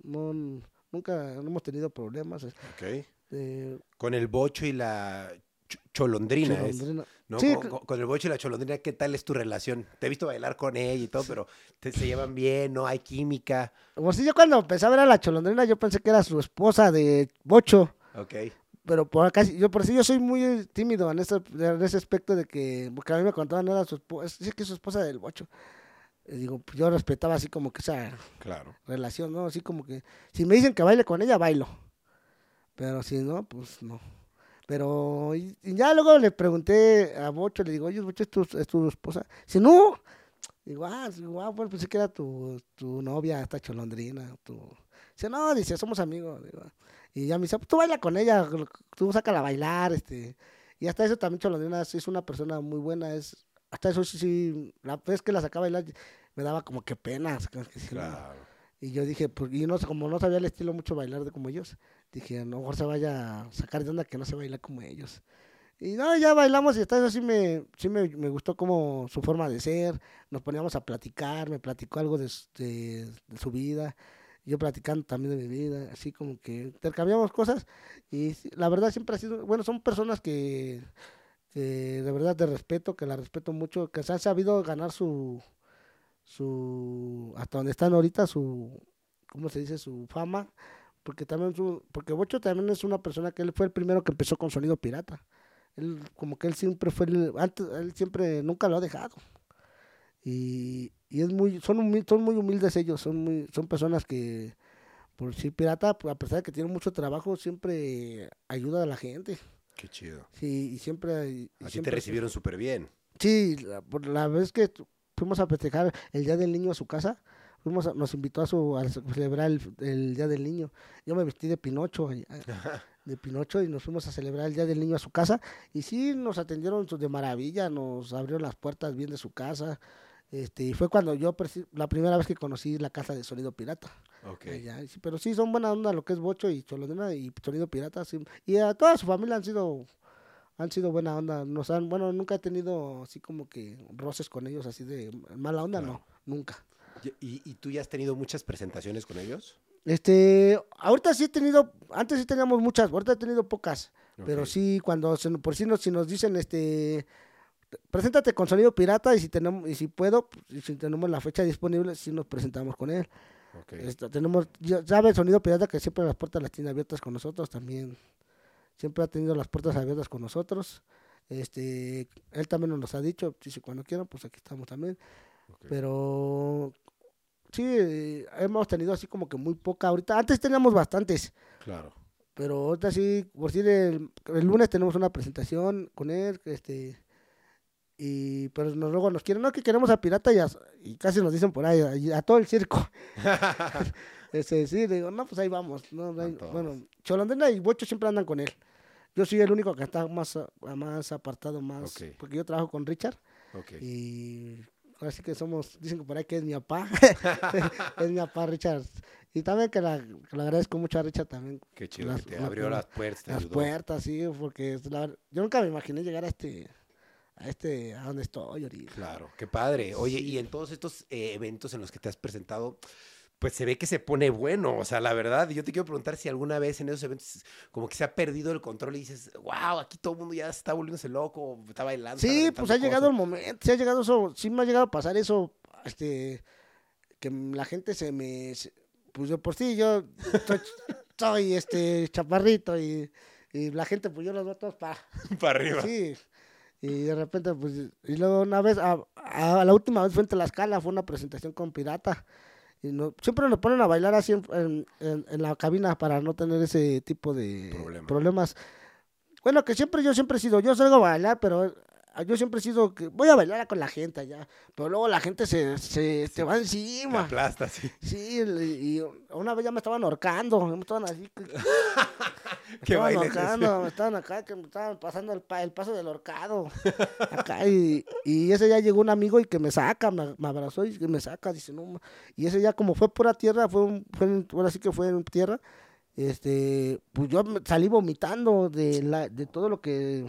no- nunca no hemos tenido problemas. Ok. Este, Con el bocho y la ch- cholondrina. es. ¿no? Sí, con, el bocho y la cholondrina, ¿qué tal es tu relación? Te he visto bailar con ella y todo, pero te- se llevan bien, no hay química. Por si yo cuando empecé a ver a la cholondrina, yo pensé que era su esposa de Bocho, Ok. Pero por acá, sí- yo por sí yo soy muy tímido en ese, en ese aspecto de que, porque a mí me contaban, era su esposa, sí que su esposa del Bocho. Y digo, pues yo respetaba así como que esa Claro. relación, ¿no? Así como que, si me dicen que baile con ella, bailo. Pero si no, pues no. Pero y, y ya luego le pregunté a Bocho, le digo, oye, Bocho, ¿es tu, es tu esposa? Si no, digo, ah, digo, ah, bueno, pensé que era tu, tu novia, esta cholondrina. Tu... Dice, no, dice, somos amigos. Digo, y ya me dice, "Pues tú baila con ella, tú sácala a bailar, este. Y hasta eso también Cholondrina es una persona muy buena, es, hasta eso sí, sí, la vez que la sacaba a bailar me daba como que pena. como que sí, no. Claro. Y yo dije, pues, y no como no sabía el estilo mucho bailar de como ellos, dije, a lo mejor se vaya a sacar de onda que no se baila como ellos. Y no, ya bailamos y hasta eso sí me, sí me, me gustó como su forma de ser, nos poníamos a platicar, me platicó algo de- de su vida, yo platicando también de mi vida, así como que intercambiamos cosas y la verdad siempre ha sido, bueno, son personas que, que de verdad te respeto, que la respeto mucho, que se han sabido ganar su, su, hasta donde están ahorita, su, ¿cómo se dice? Su fama, porque también su, porque Bocho también es una persona que él fue el primero que empezó con sonido pirata. Él, como que él siempre fue, el, antes, él siempre, nunca lo ha dejado. Y, y es muy, son, son muy humildes ellos, son muy, son personas que, por ser pirata, pues, a pesar de que tienen mucho trabajo, siempre ayuda a la gente. Qué chido. Sí, y siempre... y Así te recibieron súper bien. Sí, la, por la vez que fuimos a festejar el Día del Niño a su casa, fuimos a- nos invitó a, su, a celebrar el, el Día del Niño. Yo me vestí de Pinocho, ah, de Pinocho, y nos fuimos a celebrar el Día del Niño a su casa. Y sí, nos atendieron de maravilla, nos abrieron las puertas bien de su casa. Este, y fue cuando yo, la primera vez que conocí la casa de Sonido Pirata. Ok. allá. Y sí, pero sí, son buena onda lo que es Bocho y Cholondrina y Sonido Pirata. sí. Y a toda su familia han sido han sido buena onda. Nos han, bueno, nunca he tenido así como que roces con ellos, así de mala onda, no, nunca. ¿Y, y tú ya has tenido muchas presentaciones con ellos? Este, ahorita sí he tenido, antes sí teníamos muchas, ahorita he tenido pocas, pero sí, cuando, se- por si nos, si nos dicen, este, preséntate con sonido pirata y si tenemos, y si puedo, y si tenemos la fecha disponible, sí nos presentamos con él. Este, tenemos, ya sabe sonido pirata que siempre las puertas las tiene abiertas con nosotros también. Siempre ha tenido las puertas abiertas con nosotros. Este, él también nos ha dicho, dice cuando quieran, pues aquí estamos también. Pero sí, hemos tenido así como que muy poca ahorita. Antes teníamos bastantes, Claro. pero ahorita sí, por decir, el, el lunes tenemos una presentación con él, este, y pero nos, luego nos quieren, no, que queremos a Pirata y, a- y casi nos dicen por ahí, a, a todo el circo. Este, sí, digo, no, pues ahí vamos. No, todos. bueno, Cholondrina y Bocho siempre andan con él. Yo soy el único que está más, más apartado, más, Ok. porque yo trabajo con Richard Ok. y ahora sí que somos, dicen que por ahí que es mi papá, es mi papá Richard. Y también que, la, que le agradezco mucho a Richard también Qué chido Las- que te la- abrió la- las puertas. las ayudó. puertas, sí, porque la- yo nunca me imaginé llegar a este, a este, a donde estoy ahorita. Claro, qué padre. Oye, Sí. y en todos estos eh, eventos en los que te has presentado, pues se ve que se pone bueno. O sea, la verdad, yo te quiero preguntar si alguna vez en esos eventos como que se ha perdido el control y dices, wow, aquí todo el mundo ya está volviéndose loco, está bailando. está Sí, pues ha llegado el cosas". momento, sí ha llegado eso, sí me ha llegado a pasar eso, este, que la gente se me, pues yo por sí, yo soy, soy, este chaparrito y, y la gente, pues yo los veo todos para, Para arriba. sí, y de repente, pues, y luego una vez, a, a- la última vez fue en Tlaxcala, fue una presentación con Pirata, y no, siempre nos ponen a bailar así en, en- en- en la cabina para no tener ese tipo de Problema. problemas. Bueno, que siempre yo siempre he sido, yo salgo a bailar, pero yo siempre he sido que voy a bailar con la gente allá, pero luego la gente se, se, se va Te encima. aplasta, sí. Sí, y una vez ya me estaban ahorcando, me estaban así. que- me ¿Qué estaban baile es ese? ahorcando, me estaban acá, que me estaban pasando el, pa- el paso del horcado. Acá, y, y ese ya llegó un amigo y que me saca, me, me abrazó y que me saca, dice, no, ma-". y ese ya como fue pura tierra, fue, un- fue ahora sí que fue en tierra, este, pues yo me salí vomitando de, la, de todo lo que,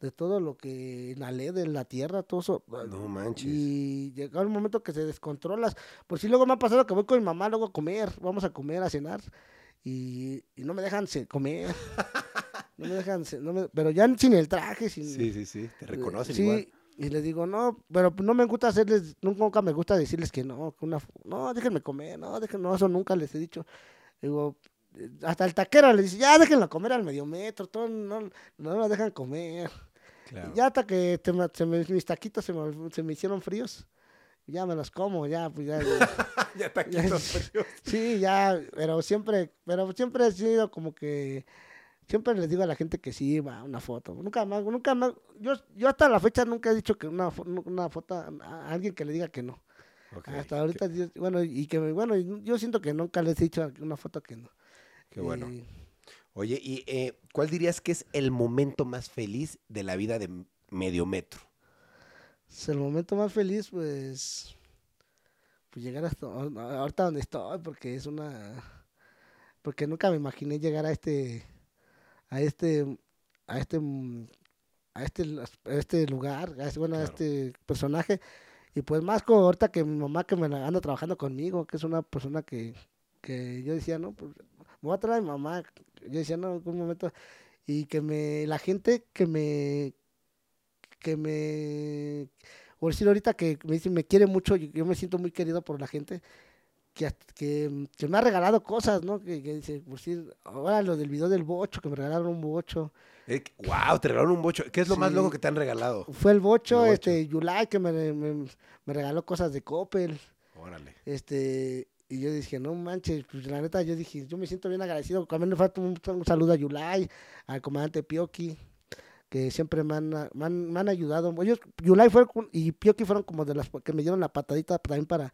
de todo lo que inhalé de la tierra, todo eso. No manches. Y llega un momento que se descontrolas. Por si luego me ha pasado que voy con mi mamá luego a comer, vamos a comer, a cenar, y, y no me dejan comer. no me dejan, se- no me- pero ya sin el traje, sin... Sí, sí, sí. Te reconocen sí, igual. y les digo, no, pero no me gusta hacerles, nunca me gusta decirles que no, que una, no, déjenme comer, no, déjenme, no, eso nunca les he dicho. Digo, eh, hasta el taquero les dice, ya déjenlo comer al medio metro, todo, no, no lo dejan comer. Claro. Ya hasta que te se me- mis taquitos se me, se me hicieron fríos, ya me los como, ya, pues ya. ya. ya está aquí Ya- todo frío. sí, ya, pero siempre, pero siempre he sido como que, siempre les digo a la gente que sí, va, una foto. Nunca más, nunca más, yo, yo hasta la fecha nunca he dicho que una, una foto a, alguien que le diga que no. Hasta ahorita, bueno, y que, bueno, yo siento que nunca les he dicho una foto que no. Qué bueno. Y- Oye, ¿y eh, cuál dirías que es el momento más feliz de la vida de medio metro? Es el momento más feliz, pues, pues llegar hasta ahorita donde estoy, porque es una, porque nunca me imaginé llegar a este, a este, a este, a este, a este lugar, a este, bueno, a este personaje, y pues más como ahorita que mi mamá que me anda trabajando conmigo, que es una persona que, que yo decía, no, pues, me voy a traer a mi mamá, yo decía, no, en algún momento, y que me, la gente que me, que me, por decir ahorita que me dice, me quiere mucho, yo, yo me siento muy querido por la gente, que, que, que me ha regalado cosas, ¿no? Que, que dice, por decir, ahora lo del video del bocho, que me regalaron un bocho, wow, Eh, te regalaron un bocho. ¿Qué es lo más loco que te han regalado? fue el bocho, El bocho. este, Yulai, que me, me, me regaló cosas de Coppel, Órale. este, y yo dije, no manches, pues la neta, yo dije, yo me siento bien agradecido. También le falta un, un saludo a Yulai, al comandante Pioki, que siempre me han, me han, me han ayudado. Ellos, Yulai fue, y Pioki fueron como de las que me dieron la patadita también para,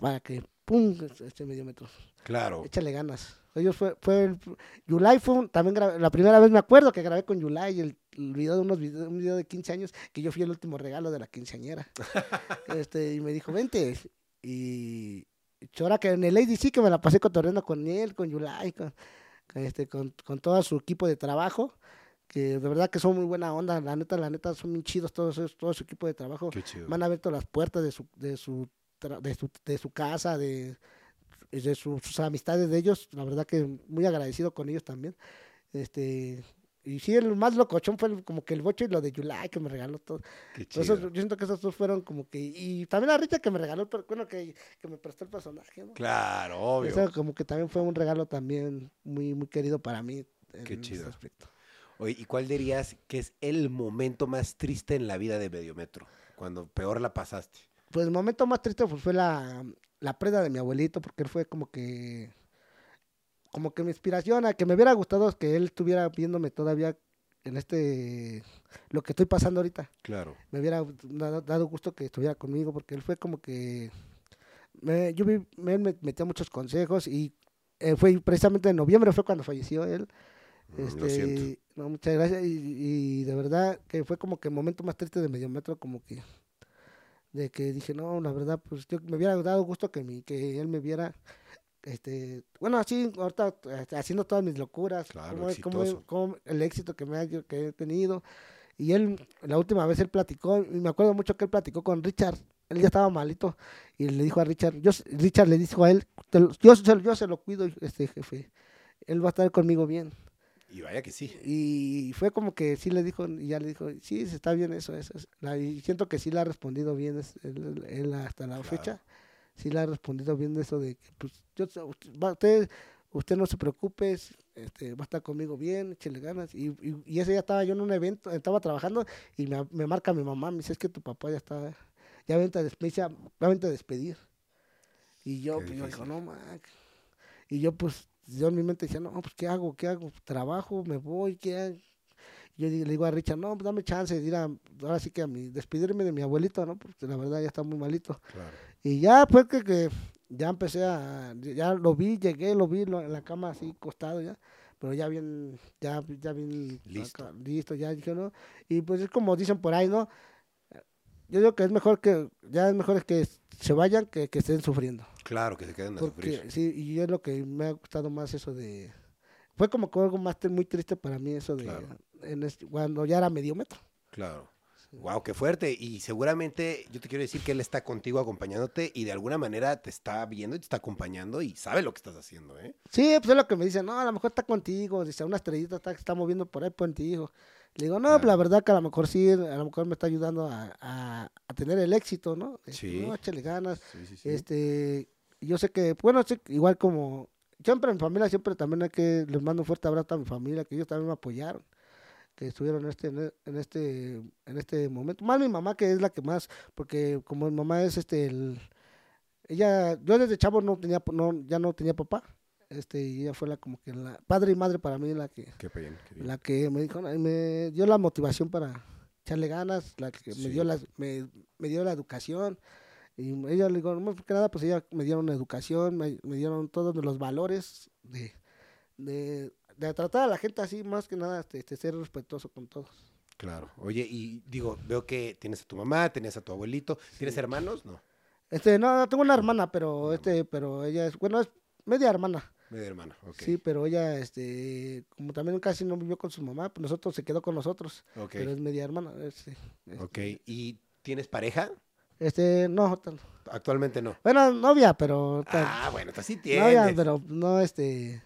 para que, pum, este medio metro. Claro. Échale ganas. Ellos fue, fue el- Yulai fue un- también grabé- la primera vez me acuerdo que grabé con Yulai el, el video de unos videos, un video de 15 años que yo fui el último regalo de la quinceañera. este, y me dijo, vente. Y ahora que en el ADC que me la pasé cotorreando con él, con Yulai, con, con este, con, con todo su equipo de trabajo, que de verdad que son muy buena onda, la neta, la neta, son muy chidos todos, todo su equipo de trabajo Qué chido. me han abierto las puertas de su, de su, de su, de su casa, de, de su- sus amistades de ellos. La verdad que muy agradecido con ellos también. Este, y sí, el más locochón fue el- como que el bocho y lo de Yulai que me regaló todo. Qué chido. yo siento que esos dos fueron como que. Y también a Richard que me regaló, el per- bueno, que, que me prestó el personaje. ¿no? Claro, obvio. Eso como que también fue un regalo también muy, muy querido para mí. En Qué ese chido. aspecto. Oye, ¿y cuál dirías que es el momento más triste en la vida de medio metro? Cuando peor la pasaste. Pues el momento más triste fue la, la preda de mi abuelito, porque él fue como que, como que mi inspiración, a que me hubiera gustado que él estuviera viéndome todavía en este, lo que estoy pasando ahorita. Claro. Me hubiera dado, gusto que estuviera conmigo, porque él fue como que, me, yo vi, él me metía muchos consejos y eh, fue precisamente en noviembre fue cuando falleció él. Mm, Este, Lo siento. no, muchas gracias. Y, y de verdad que fue como que el momento más triste de medio metro, como que de que dije, no, la verdad, pues yo me hubiera dado gusto que, mi, que él me viera, este, bueno, así, ahorita este, haciendo todas mis locuras, Claro, cómo- cómo- exitoso. cómo el éxito que, me ha, que he tenido. Y él, la última vez él platicó, y me acuerdo mucho que él platicó con Richard, él ya estaba malito, y le dijo a Richard, yo, Richard le dijo a él, "Te lo- yo, se- yo se lo cuido, este jefe, él va a estar conmigo bien. Y vaya que sí. Y fue como que sí le dijo, y ya le dijo, sí, está bien eso, eso. es". La- y siento que sí le ha respondido bien él, él hasta la Claro. fecha. Sí le ha respondido bien de eso de que, pues, yo, usted, usted, no se preocupe, es- este, va a estar conmigo bien, échele ganas. Y, y, y ese día estaba yo en un evento, estaba trabajando y me, me marca mi mamá, me dice, es que tu papá ya está, ya vente a, des- me dice, "Ya vente a despedir. Y yo, pues, yo digo, no, man. Y yo, pues, yo en mi mente decía, no, pues, ¿qué hago? ¿Qué hago? ¿Trabajo? ¿Me voy? ¿Qué hago? Yo le digo a Richard, no, pues dame chance de ir a, ahora sí que a mi, despedirme de mi abuelito, ¿no? Porque la verdad ya está muy malito. Claro. Y ya pues que, que ya empecé a, ya lo vi, llegué, lo vi lo- en la cama así costado ya, pero ya bien, ya, ya bien Listo. acá, listo, ya dije, ¿no? Y pues es como dicen por ahí, ¿no? Yo digo que es mejor que, ya es mejor que se vayan que que estén sufriendo. Claro, que se queden a Porque sufrir. sí, y es lo que me ha gustado más eso de... Fue como que algo más muy triste para mí eso de... Claro. en este- cuando ya era medio metro. Claro. Wow, qué fuerte. Y seguramente yo te quiero decir que él está contigo acompañándote y de alguna manera te está viendo y te está acompañando y sabe lo que estás haciendo, ¿eh? Sí, pues es lo que me dicen, no, a lo mejor está contigo, dice, una estrellita está, está moviendo por ahí contigo. Le digo, no, Claro. pues la verdad que a lo mejor sí, a lo mejor me está ayudando a, a- a tener el éxito, ¿no? Sí. No, échale ganas. Sí, sí, sí. Este, yo sé que, bueno, igual como, siempre en mi familia, siempre también hay que, les mando un fuerte abrazo a mi familia, que ellos también me apoyaron, que estuvieron en este, en este, en este momento. Más mi mamá, que es la que más, porque como mi mamá es este, el, ella, yo desde chavo no tenía, no, ya no tenía papá, este, y ella fue la como que la, padre y madre para mí, la que, Qué bien, qué bien. la que me dijo, me dio la motivación para echarle ganas, la que Sí. me dio la, me, me dio la educación. Y ella le digo, más que nada, pues ella me dieron educación, me, me dieron todos los valores de, de, de tratar a la gente así, más que nada, este, este, ser respetuoso con todos. Claro. Oye, y digo, veo que tienes a tu mamá, tenías a tu abuelito. ¿Tienes hermanos? No. Este, no, tengo una hermana, pero este, pero ella es, bueno, es media hermana. Media hermana. Ok. Sí, pero ella, este, como también casi no vivió con su mamá, pues nosotros se quedó con nosotros, Ok. pero es media hermana. Este, este, Ok. ¿Y tienes pareja? este, no, tan- Actualmente no. bueno, novia, pero tan- Ah, bueno, tú sí novia, tienes. pero no, este,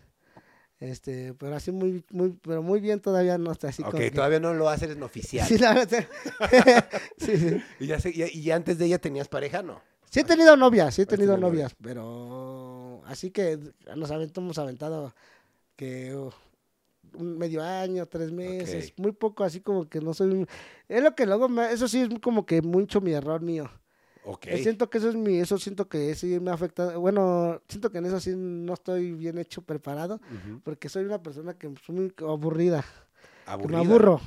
este, pero así muy, muy, pero muy bien todavía no está así. ok, como que- todavía no lo haces en oficial. Sí, la verdad, sí, sí. ¿Y, ya y- y antes de ella tenías pareja? No. Sí he tenido novias, sí he tenido novias, pero así que nos aventamos, hemos aventado que uh, un medio año, tres meses, muy poco, así como que no soy, un- es lo que luego, me- eso sí es como que mucho mi error mío. Ok. Eh, Siento que eso es mi, eso siento que sí me afecta, bueno, siento que en eso sí no estoy bien hecho, preparado, porque soy una persona que soy muy aburrida, que Aburrida. me aburro.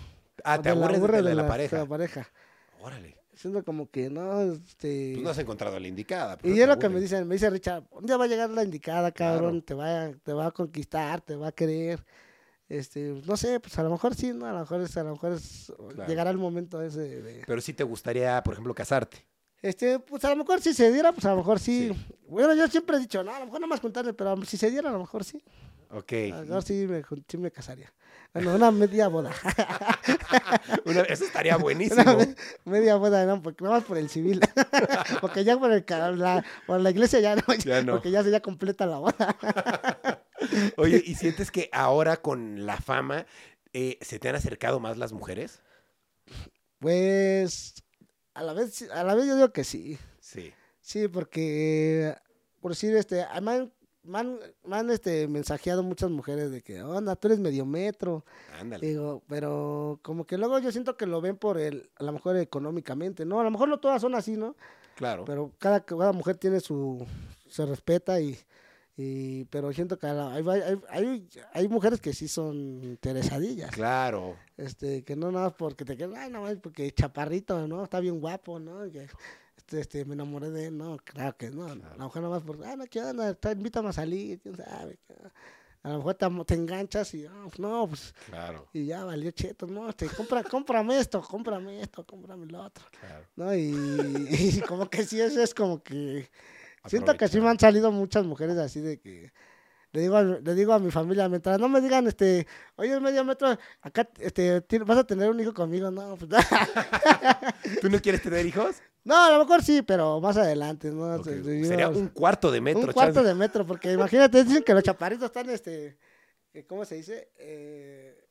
Ah, te de aburres aburre de, la, pareja. de la pareja. Órale. Siento como que no, este... Pues no has encontrado la indicada. Y es lo que me dicen, me dice Richard, un día va a llegar la indicada, cabrón, Claro. te va, a, te va a conquistar, te va a querer. Este, no sé, pues a lo mejor sí, ¿no? A lo mejor es, a lo mejor es, Claro. llegará el momento ese de, Pero sí te gustaría, por ejemplo, casarte. Este, pues a lo mejor si se diera, pues a lo mejor sí. Sí. Bueno, yo siempre he dicho, no, a lo mejor no más juntarme, pero si se diera, a lo mejor sí. Ok. A lo mejor sí me, sí me casaría. Bueno, una media boda. Una- eso estaría buenísimo. Una media boda, no, porque nada más por el civil. porque ya por, el, la, por la iglesia ya no, Ya no. porque ya se ya completa la boda. Oye, ¿y sientes que ahora con la fama eh, se te han acercado más las mujeres? Pues a la vez, a la vez yo digo que sí. Sí. Sí, porque por decir este, me han, me han- me han, este mensajeado muchas mujeres de que, onda, tú eres medio metro. Ándale. Digo, pero como que luego yo siento que lo ven por el, a lo mejor económicamente, ¿no? A lo mejor no todas son así, ¿no? Claro. Pero cada, cada mujer tiene su, se respeta y, y pero siento que la- hay, hay, hay, hay mujeres que sí son interesadillas. Claro. Este, que no nada más porque te quedas, ay, no, es porque chaparrito, ¿no? Está bien guapo, ¿no? Que, este, este, me enamoré de él, no, claro que no. Claro. La mujer nada más por, ah, no, ¿qué onda? Está, invítame a salir, quién sabe. A lo mejor te, enganchas y, ah, no, pues, Claro. y ya valió cheto, no, este, compra, cómprame esto, cómprame esto, cómprame lo otro, Claro. ¿no? Y, y como que sí, eso es como que, siento que sí me han salido muchas mujeres así de que, le digo, a, le digo a mi familia, mientras no me digan, este, oye, medio metro, acá, este, vas a tener un hijo conmigo, no, pues, ¿Tú no quieres tener hijos? no, a lo mejor sí, pero más adelante, ¿no? Digo, Sería un cuarto de metro. un cuarto chance. de metro, porque imagínate, dicen que los chaparritos están, este, que, ¿cómo se dice? Eh,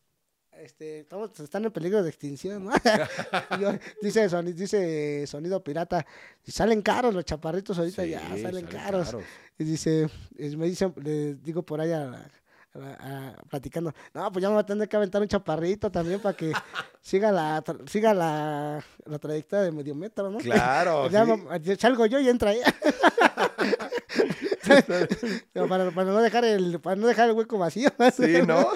este, estamos, están en peligro de extinción, ¿no? Yo- dice, soni- dice Sonido Pirata, y salen caros los chaparritos ahorita, Sí, ya salen, salen caros. Y dice, y me dicen, le digo por ahí a a a- platicando, no, pues ya me voy a tener que aventar un chaparrito también para que siga la tra- siga la, la trayectoria de medio metro, ¿no? Claro. Ya sí. me- salgo yo y entra ella. Para, para no dejar el para no dejar el hueco vacío. Sí, ¿no?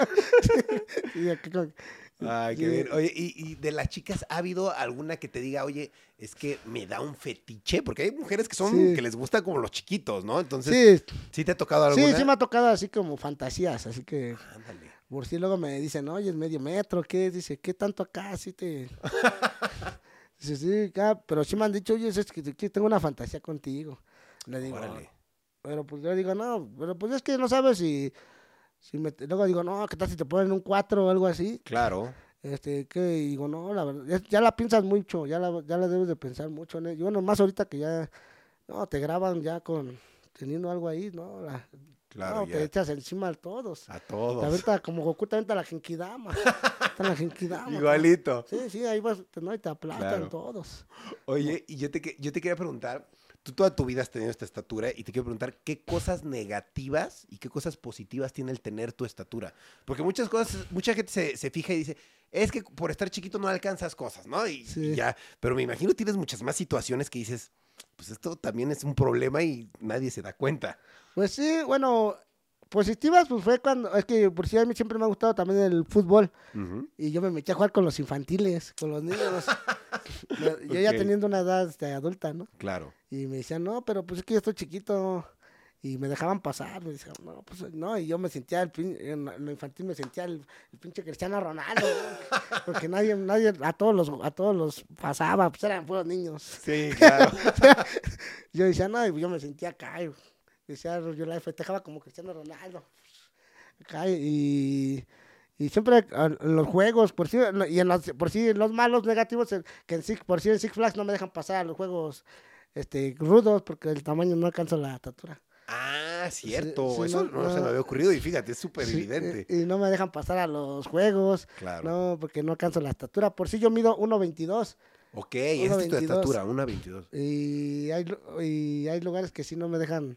Ay, qué Sí. bien. Oye, y, y de las chicas, ¿ha habido alguna que te diga, oye, es que me da un fetiche? Porque hay mujeres que son, Sí. que les gusta como los chiquitos, ¿no? Entonces, Sí, ¿sí, te ha tocado sí, alguna? sí me ha tocado así como fantasías, así que Ándale. por si luego me dicen, oye, es medio metro, ¿qué? Dice, ¿qué tanto acá? Así te... Dice, sí, acá, pero sí me han dicho, oye, es que, que tengo una fantasía contigo. Le digo, Órale. Pero pues yo digo, no, pero pues es que no sabes si... si me, luego digo, no, ¿qué tal si te ponen un 4 o algo así? Claro. Este, que digo, no, la verdad, ya, la piensas mucho, ya la, ya la debes de pensar mucho. ¿no? Y bueno, más ahorita que ya, no, te graban ya con, teniendo algo ahí, ¿no? La- Claro, no, ya. te echas encima a todos. A Te todos. avienta como Goku, te avienta la Genkidama. Está la Genkidama. Igualito. Sí, sí, ahí vas, te- no, y te aplastan Claro. todos. Oye, y yo te, yo te quería preguntar, tú toda tu vida has tenido esta estatura y te quiero preguntar qué cosas negativas y qué cosas positivas tiene el tener tu estatura. Porque muchas cosas, mucha gente se, se fija y dice, es que por estar chiquito no alcanzas cosas, ¿no? Y, Sí. y ya, pero me imagino tienes muchas más situaciones que dices, pues esto también es un problema y nadie se da cuenta. Pues sí, bueno, positivas, pues fue cuando, es que por si a mí siempre me ha gustado también el fútbol. Y yo me metí a jugar con los infantiles, con los niños. yo ya teniendo una edad este, adulta, ¿no? Claro. Y me decían, no, pero pues es que yo estoy chiquito. Y me dejaban pasar. Me decían, no, pues no. Y yo me sentía, el pin- en lo infantil me sentía el, el pinche Cristiano Ronaldo. ¿no? Porque nadie, nadie, a todos los, a todos los pasaba, pues eran puros niños. Sí, claro. Yo decía, no, y yo me sentía acá. y decía, yo la festejaba como Cristiano Ronaldo. Acá, y, y siempre en los juegos, por si, y en los, por si los malos negativos, que en Six, por si en Six Flags no me dejan pasar a los juegos este, rudos porque el tamaño no alcanza la estatura. Ah, cierto. sí, Eso no, no, se me había ocurrido y fíjate, es súper Sí, evidente. y, y no me dejan pasar a los juegos, Claro. no, porque no alcanzo la estatura. Por si yo mido 1.22 Ok, esa es tu 1.22. estatura, una 22. y hay, y hay lugares que sí no me dejan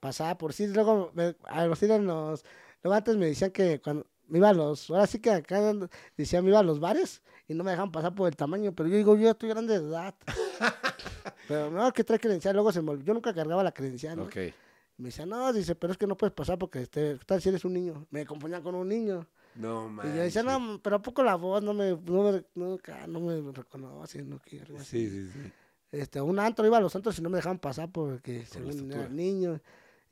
pasar. Por si luego, me, a los, los, luego antes me decían que cuando me iba a los, ahora sí que acá decían me iba a los bares y no me dejan pasar por el tamaño, pero yo digo, yo estoy grande de edad. pero no, que trae credencial, luego se me olvidó, yo nunca cargaba la credencial. Me decían, no, dice, pero es que no puedes pasar porque este, ¿qué tal si eres un niño. Me confundían con un niño. No, Y man. yo decía, no, pero ¿a poco la voz no me, no me, no, no me reconoce, no quiero. así. Sí, sí, sí. Este, un antro, iba a los antros y no me dejaban pasar porque la según era niño.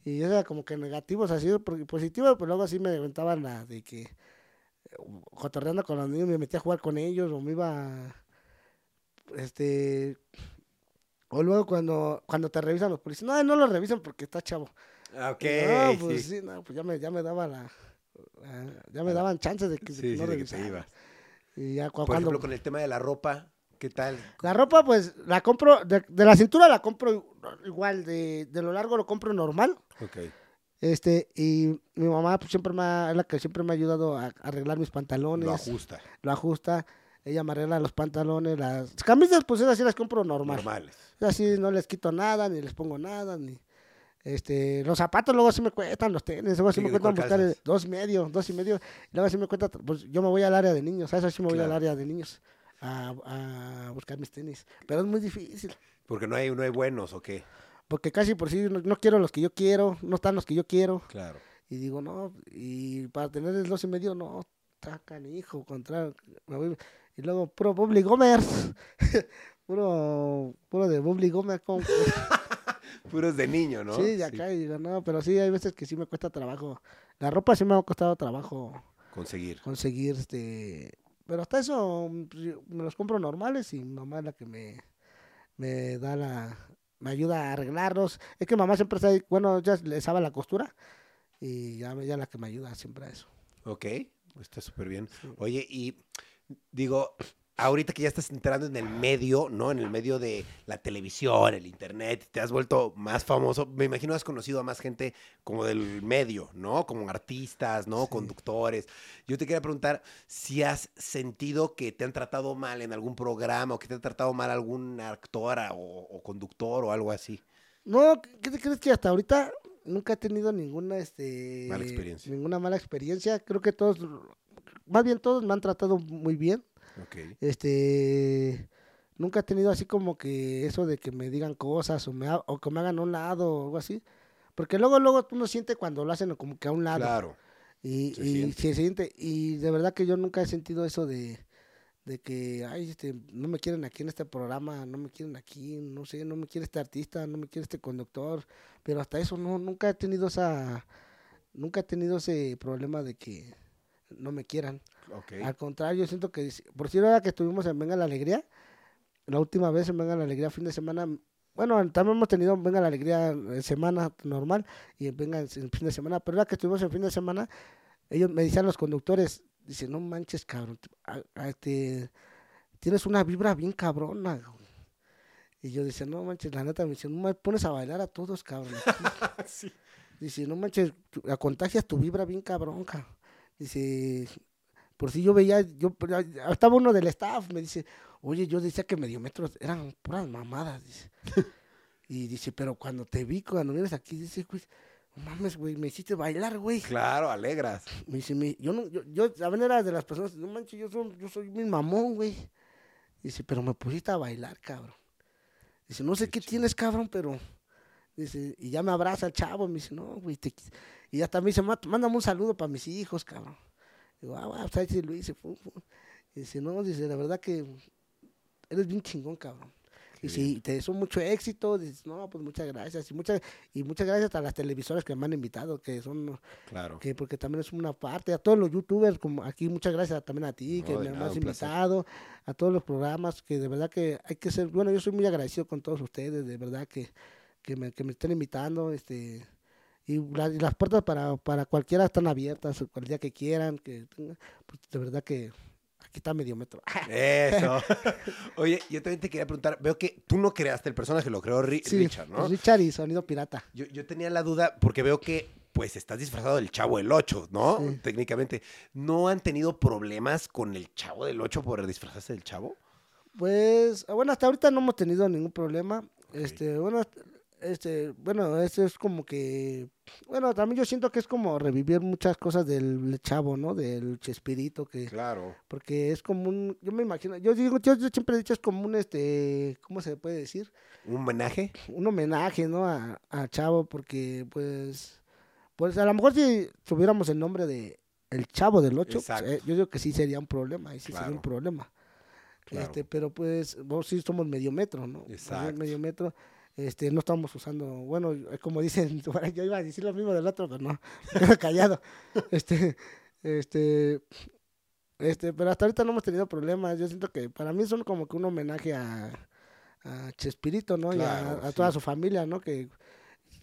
Y eso era como que negativos así, positivos, pero luego así me aventaban la de que eh, cotorreando con los niños me metía a jugar con ellos o me iba este o luego cuando cuando te revisan los policías, no, no lo revisan porque está chavo. Ah, Ok, no, pues sí. sí, no, pues ya me, ya me daba la, la- ya me daban chances de que, de Sí, sí, no de que te revisaran. ibas. Y ya cu- Por cuando ejemplo, con el tema de la ropa, ¿qué tal? La ropa, pues, la compro, de, de la cintura la compro igual, de, de lo largo lo compro normal. Ok. Este, y mi mamá pues, siempre me ha, es la que siempre me ha ayudado a, a arreglar mis pantalones. Lo ajusta. lo ajusta. Ella me arregla los pantalones, las camisas, pues esas sí las compro normal. Normales. Así no les quito nada, ni les pongo nada, ni... Este, los zapatos luego sí me cuestan, los tenis, luego sí Sí, me ¿de cuestan cuál buscar dos y medio, dos y medio, y luego sí me cuesta, pues yo me voy al área de niños, a eso sí me voy Claro. al área de niños a, a buscar mis tenis, pero es muy difícil. Porque no hay, no hay buenos, ¿o qué? Porque casi por sí no, no quiero los que yo quiero, no están los que yo quiero. Claro. Y digo, no, y para tener el dos y medio, no, está canijo, contra, y luego puro Bubbly Gomers, puro, puro de Bubbly Gomers, Puros de niño, ¿no? sí, de acá, y digo, no, pero sí, hay veces que sí me cuesta trabajo, la ropa sí me ha costado trabajo Conseguir. conseguir, este, pero hasta eso, mm, pues, me los compro normales y mamá es la que me, me da la, me ayuda a arreglarlos, es que mamá siempre está ahí, bueno, ya le sabe la costura, y ya, ya la que me ayuda siempre a eso. Ok. Está súper bien. Sí. Oye, y digo, ahorita que ya estás entrando en el medio, ¿no? En el medio de la televisión, el internet, te has vuelto más famoso. Me imagino has conocido a más gente como del medio, ¿no? Como artistas, ¿no? Sí. Conductores. Yo te quería preguntar si has sentido que te han tratado mal en algún programa o que te ha tratado mal algún actor a- o, o conductor o algo así. No, ¿qué te crees que hasta ahorita nunca he tenido ninguna, este, Mala experiencia. ninguna mala experiencia? Creo que todos, más bien todos me han tratado muy bien. Este, nunca he tenido así como que eso de que me digan cosas o, me, ha- o que me hagan a un lado o algo así. Porque luego, luego uno siente cuando lo hacen como que a un lado. Claro. Y, Se y siente. se siente. Y de verdad que yo nunca he sentido eso de, de que, ay, este, no me quieren aquí en este programa, no me quieren aquí, no sé, no me quiere este artista, no me quiere este conductor. Pero hasta eso no, nunca he tenido esa, nunca he tenido ese problema de que no me quieran. Al contrario, yo siento que, por si ahora que estuvimos en Venga la Alegría, la última vez en Venga la Alegría, fin de semana, bueno, también hemos tenido Venga la Alegría en semana normal y en Venga en fin de semana, pero ahora que estuvimos en fin de semana, ellos me decían los conductores, dice, no manches, cabrón, a- a- te- tienes una vibra bien cabrona, güey". Y yo decía, no manches, la neta, me dice, no me pones a bailar a todos, cabrón. aquí". Sí. Dice, no manches, la contagias tu vibra bien cabrón, cabrón. Dice, por si yo veía, yo estaba uno del staff, me dice, oye, yo decía que mediometros eran puras mamadas, dice. y dice, pero cuando te vi, cuando vienes aquí, dice, no mames, güey, me hiciste bailar, güey. Claro, alegras. Me dice, mi- yo no, yo, yo también era de las personas, no manches, yo soy, yo soy mi mamón, güey. Dice, pero me pusiste a bailar, cabrón. Dice, no sé Qué qué, tienes, cabrón, pero. Dice, y ya me abraza el chavo, me dice, no, güey, te quis-". Y ya también dice, "Ma- mándame un saludo para mis hijos, cabrón. Digo, ah, bueno, pues ahí sí lo hice, fu, fu". Y dice, no, dice, la verdad que eres bien chingón, cabrón. Qué Y si te deseo mucho éxito, dices, no, pues muchas gracias. Y muchas, y muchas gracias a las televisoras que me han invitado, que son Claro. que porque también es una parte, a todos los youtubers, como aquí, muchas gracias también a ti, que No, me nada, has placer. invitado, a todos los programas, que de verdad que hay que ser, bueno, yo soy muy agradecido con todos ustedes, de verdad que, que, me, que me estén invitando, este, y, la- y las puertas para, para cualquiera están abiertas, día que quieran, que pues de verdad que aquí está medio metro. Eso. Oye, yo también te quería preguntar, veo que tú no creaste el personaje, lo creó Ri- Sí, Richard, ¿no? Richard y Sonido Pirata. Yo, yo tenía la duda porque veo que pues estás disfrazado del Chavo del 8, ¿no? Sí. Técnicamente. ¿No han tenido problemas con el Chavo del 8 por disfrazarse del Chavo? Pues, bueno, hasta ahorita no hemos tenido ningún problema. Este, bueno, este, bueno, esto es como que, bueno, también yo siento que es como revivir muchas cosas del chavo, ¿no? Del Chespirito, que, Claro. porque es como un, yo me imagino, yo digo, yo, yo siempre he dicho es como un, este, ¿cómo se puede decir? ¿Un homenaje? Un homenaje, ¿no? A, a Chavo, porque, pues, pues a lo mejor si tuviéramos el nombre de El Chavo del Ocho, pues, eh, yo digo que sí sería un problema, ahí sí sería un problema. Claro. Este, pero pues, vos sí somos medio metro, ¿no? Exacto. Medio metro. Este, no estamos usando, bueno, eh, como dicen, yo iba a decir lo mismo del otro, pero no, quedo callado. Este, este, este, pero hasta ahorita no hemos tenido problemas. Yo siento que para mí son como que un homenaje a, a Chespirito, ¿no? y a, Claro, a sí. toda su familia, ¿no? Que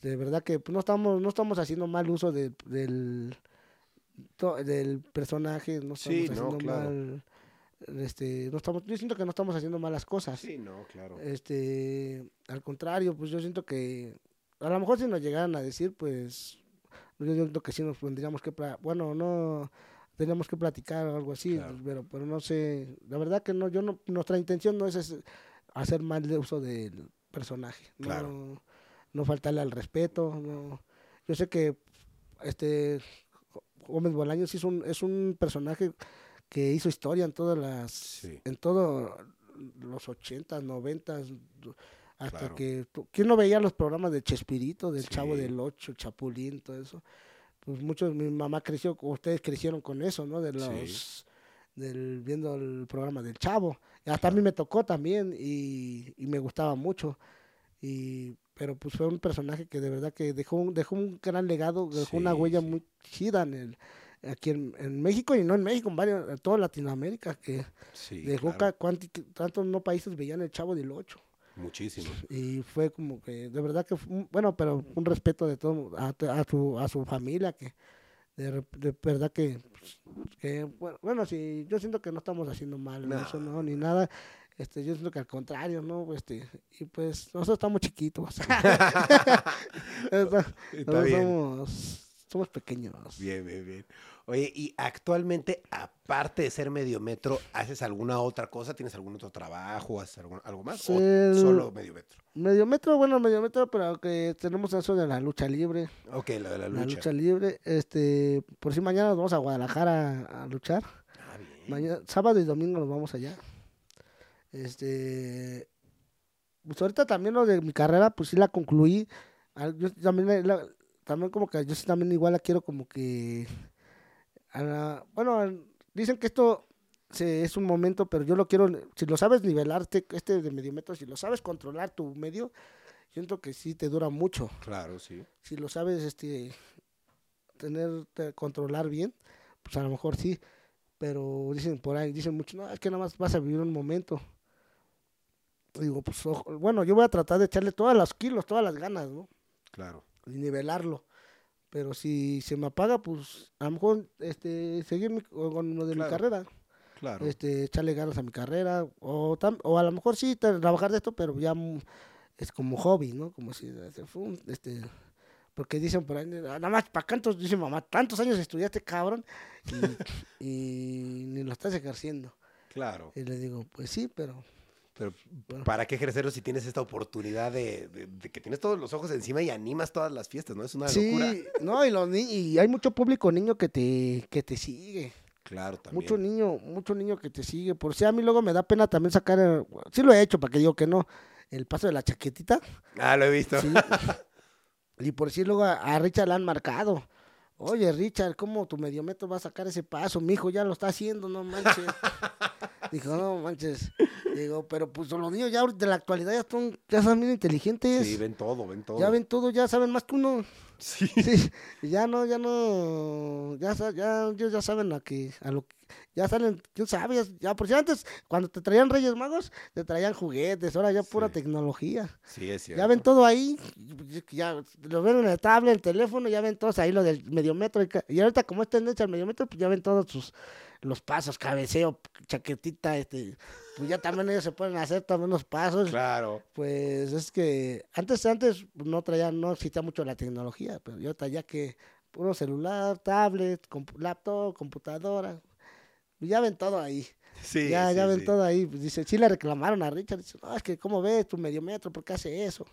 de verdad que pues, no estamos, no estamos haciendo mal uso de- del, del personaje, no estamos Sí, no, haciendo claro. mal, este, no estamos, yo siento que no estamos haciendo malas cosas. Sí, no, claro. Este, al contrario, pues yo siento que a lo mejor si nos llegaran a decir, pues yo siento que sí nos tendríamos que, bueno, no teníamos que platicar o algo así, Claro. pero, pero no sé, la verdad que no, yo no, nuestra intención no es, es hacer mal de uso del personaje, no, Claro. no faltarle al respeto, no, yo sé que este Gómez Bolaños es un, es un personaje que hizo historia en todas las, Sí. en todo los 80, 90, hasta Claro. que, ¿quién no veía los programas de Chespirito, del Chavo Sí. del Ocho, Chapulín, todo eso? Pues muchos, mi mamá creció, ustedes crecieron con eso, ¿no? De Sí. los, del, viendo el programa del Chavo. Y hasta a mí me tocó también y, y me gustaba mucho. Y, pero pues fue un personaje que de verdad que dejó un, dejó un gran legado, dejó una Sí, huella sí. muy chida en el, aquí en, en México y no en México, en varios, en toda Latinoamérica, que Sí, dejó claro. tantos no países veían el Chavo del Ocho. Muchísimo. Y fue como que, de verdad que, fue bueno, pero un respeto de todo, a, a su, a su familia, que de, verdad que, que, bueno, bueno, sí, yo siento que no estamos haciendo mal, No. eso no, ni nada. Este, yo siento que al contrario, ¿no? Este, y pues nosotros estamos chiquitos. Nosotros Está bien. somos, somos pequeños. Bien, bien, bien. Oye, y actualmente, aparte de ser medio metro, ¿haces alguna otra cosa? ¿Tienes algún otro trabajo? ¿Haces algún- algo más? ¿O El- solo medio metro? Medio metro, bueno, medio metro, pero que tenemos eso de la lucha libre. Ok, la de la La lucha. lucha libre. Este, por si mañana nos vamos a Guadalajara a, a luchar. Ah, bien. Mañana, sábado y domingo nos vamos allá. Este, pues ahorita también lo de mi carrera, pues sí la concluí. Al- Yo también, la- la- también como que yo sí también igual la quiero como que a la- bueno, dicen que esto se- es un momento, pero yo lo quiero, si lo sabes nivelar, este, este de medio metro, si lo sabes controlar tu medio, siento que sí te dura mucho. Claro, sí. Si lo sabes este tener, te- controlar bien, pues a lo mejor sí. Pero dicen por ahí, dicen mucho, no, es que nada más vas a vivir un momento. Digo, pues ojo, bueno, yo voy a tratar de echarle todas las kilos, todas las ganas, ¿no? Claro. y nivelarlo. Pero si se me apaga, pues a lo mejor este, seguir mi- con lo de Claro. mi carrera, Claro. este, echarle ganas a mi carrera, o, tam- o a lo mejor sí tra- trabajar de esto, pero ya es como hobby, ¿no? Como si, este, este, porque dicen por ahí, "Ah, nada más, ¿para cuántos? Dice mamá, tantos años estudiaste, cabrón, y, y ni lo estás ejerciendo. Claro. Y le digo, pues sí, pero Pero. ¿para qué ejercerlo si tienes esta oportunidad de, de- de que tienes todos los ojos encima y animas todas las fiestas, ¿no? Es una sí, locura. no, y, los ni- y hay mucho público niño que te, que te sigue. Claro, también. Mucho niño, mucho niño que te sigue. Por si a mí luego me da pena también sacar, el- sí lo he hecho, para que digo que no, el paso de la chaquetita. Ah, lo he visto. Sí. y por si luego a, a Richard le han marcado. Oye, Richard, ¿cómo tu medio metro va a sacar ese paso? Mi hijo ya lo está haciendo, no manches. Dijo, no manches. Digo, pero pues los niños ya de la actualidad ya son, ya son bien inteligentes. Sí, ven todo, ven todo. ya ven todo, ya saben más que uno. Sí. Sí, y ya no, ya no, ya, ya, ellos ya saben a que, a lo que, ya salen, quién sabe, ya, ya, por si antes, cuando te traían Reyes Magos, te traían juguetes, ahora ya pura Sí. tecnología. Sí, es cierto. Ya ven todo ahí, ya lo ven en el tablet, el teléfono, ya ven todos ahí lo del mediometro. Y, ca- y ahorita como es tendencia al mediometro, pues ya ven todos sus, los pasos, cabeceo, chaquetita, este, pues ya también ellos se pueden hacer también los pasos. Claro. Pues es que antes, antes no traía, no existía mucho la tecnología, pero yo traía que puro celular, tablet, compu- laptop, computadora. Ya ven todo ahí. Sí, ya, sí, ya ven sí. todo ahí. Pues dice, sí le reclamaron a Richard. Dice, no, es que cómo ves tu medio metro, ¿por qué hace eso?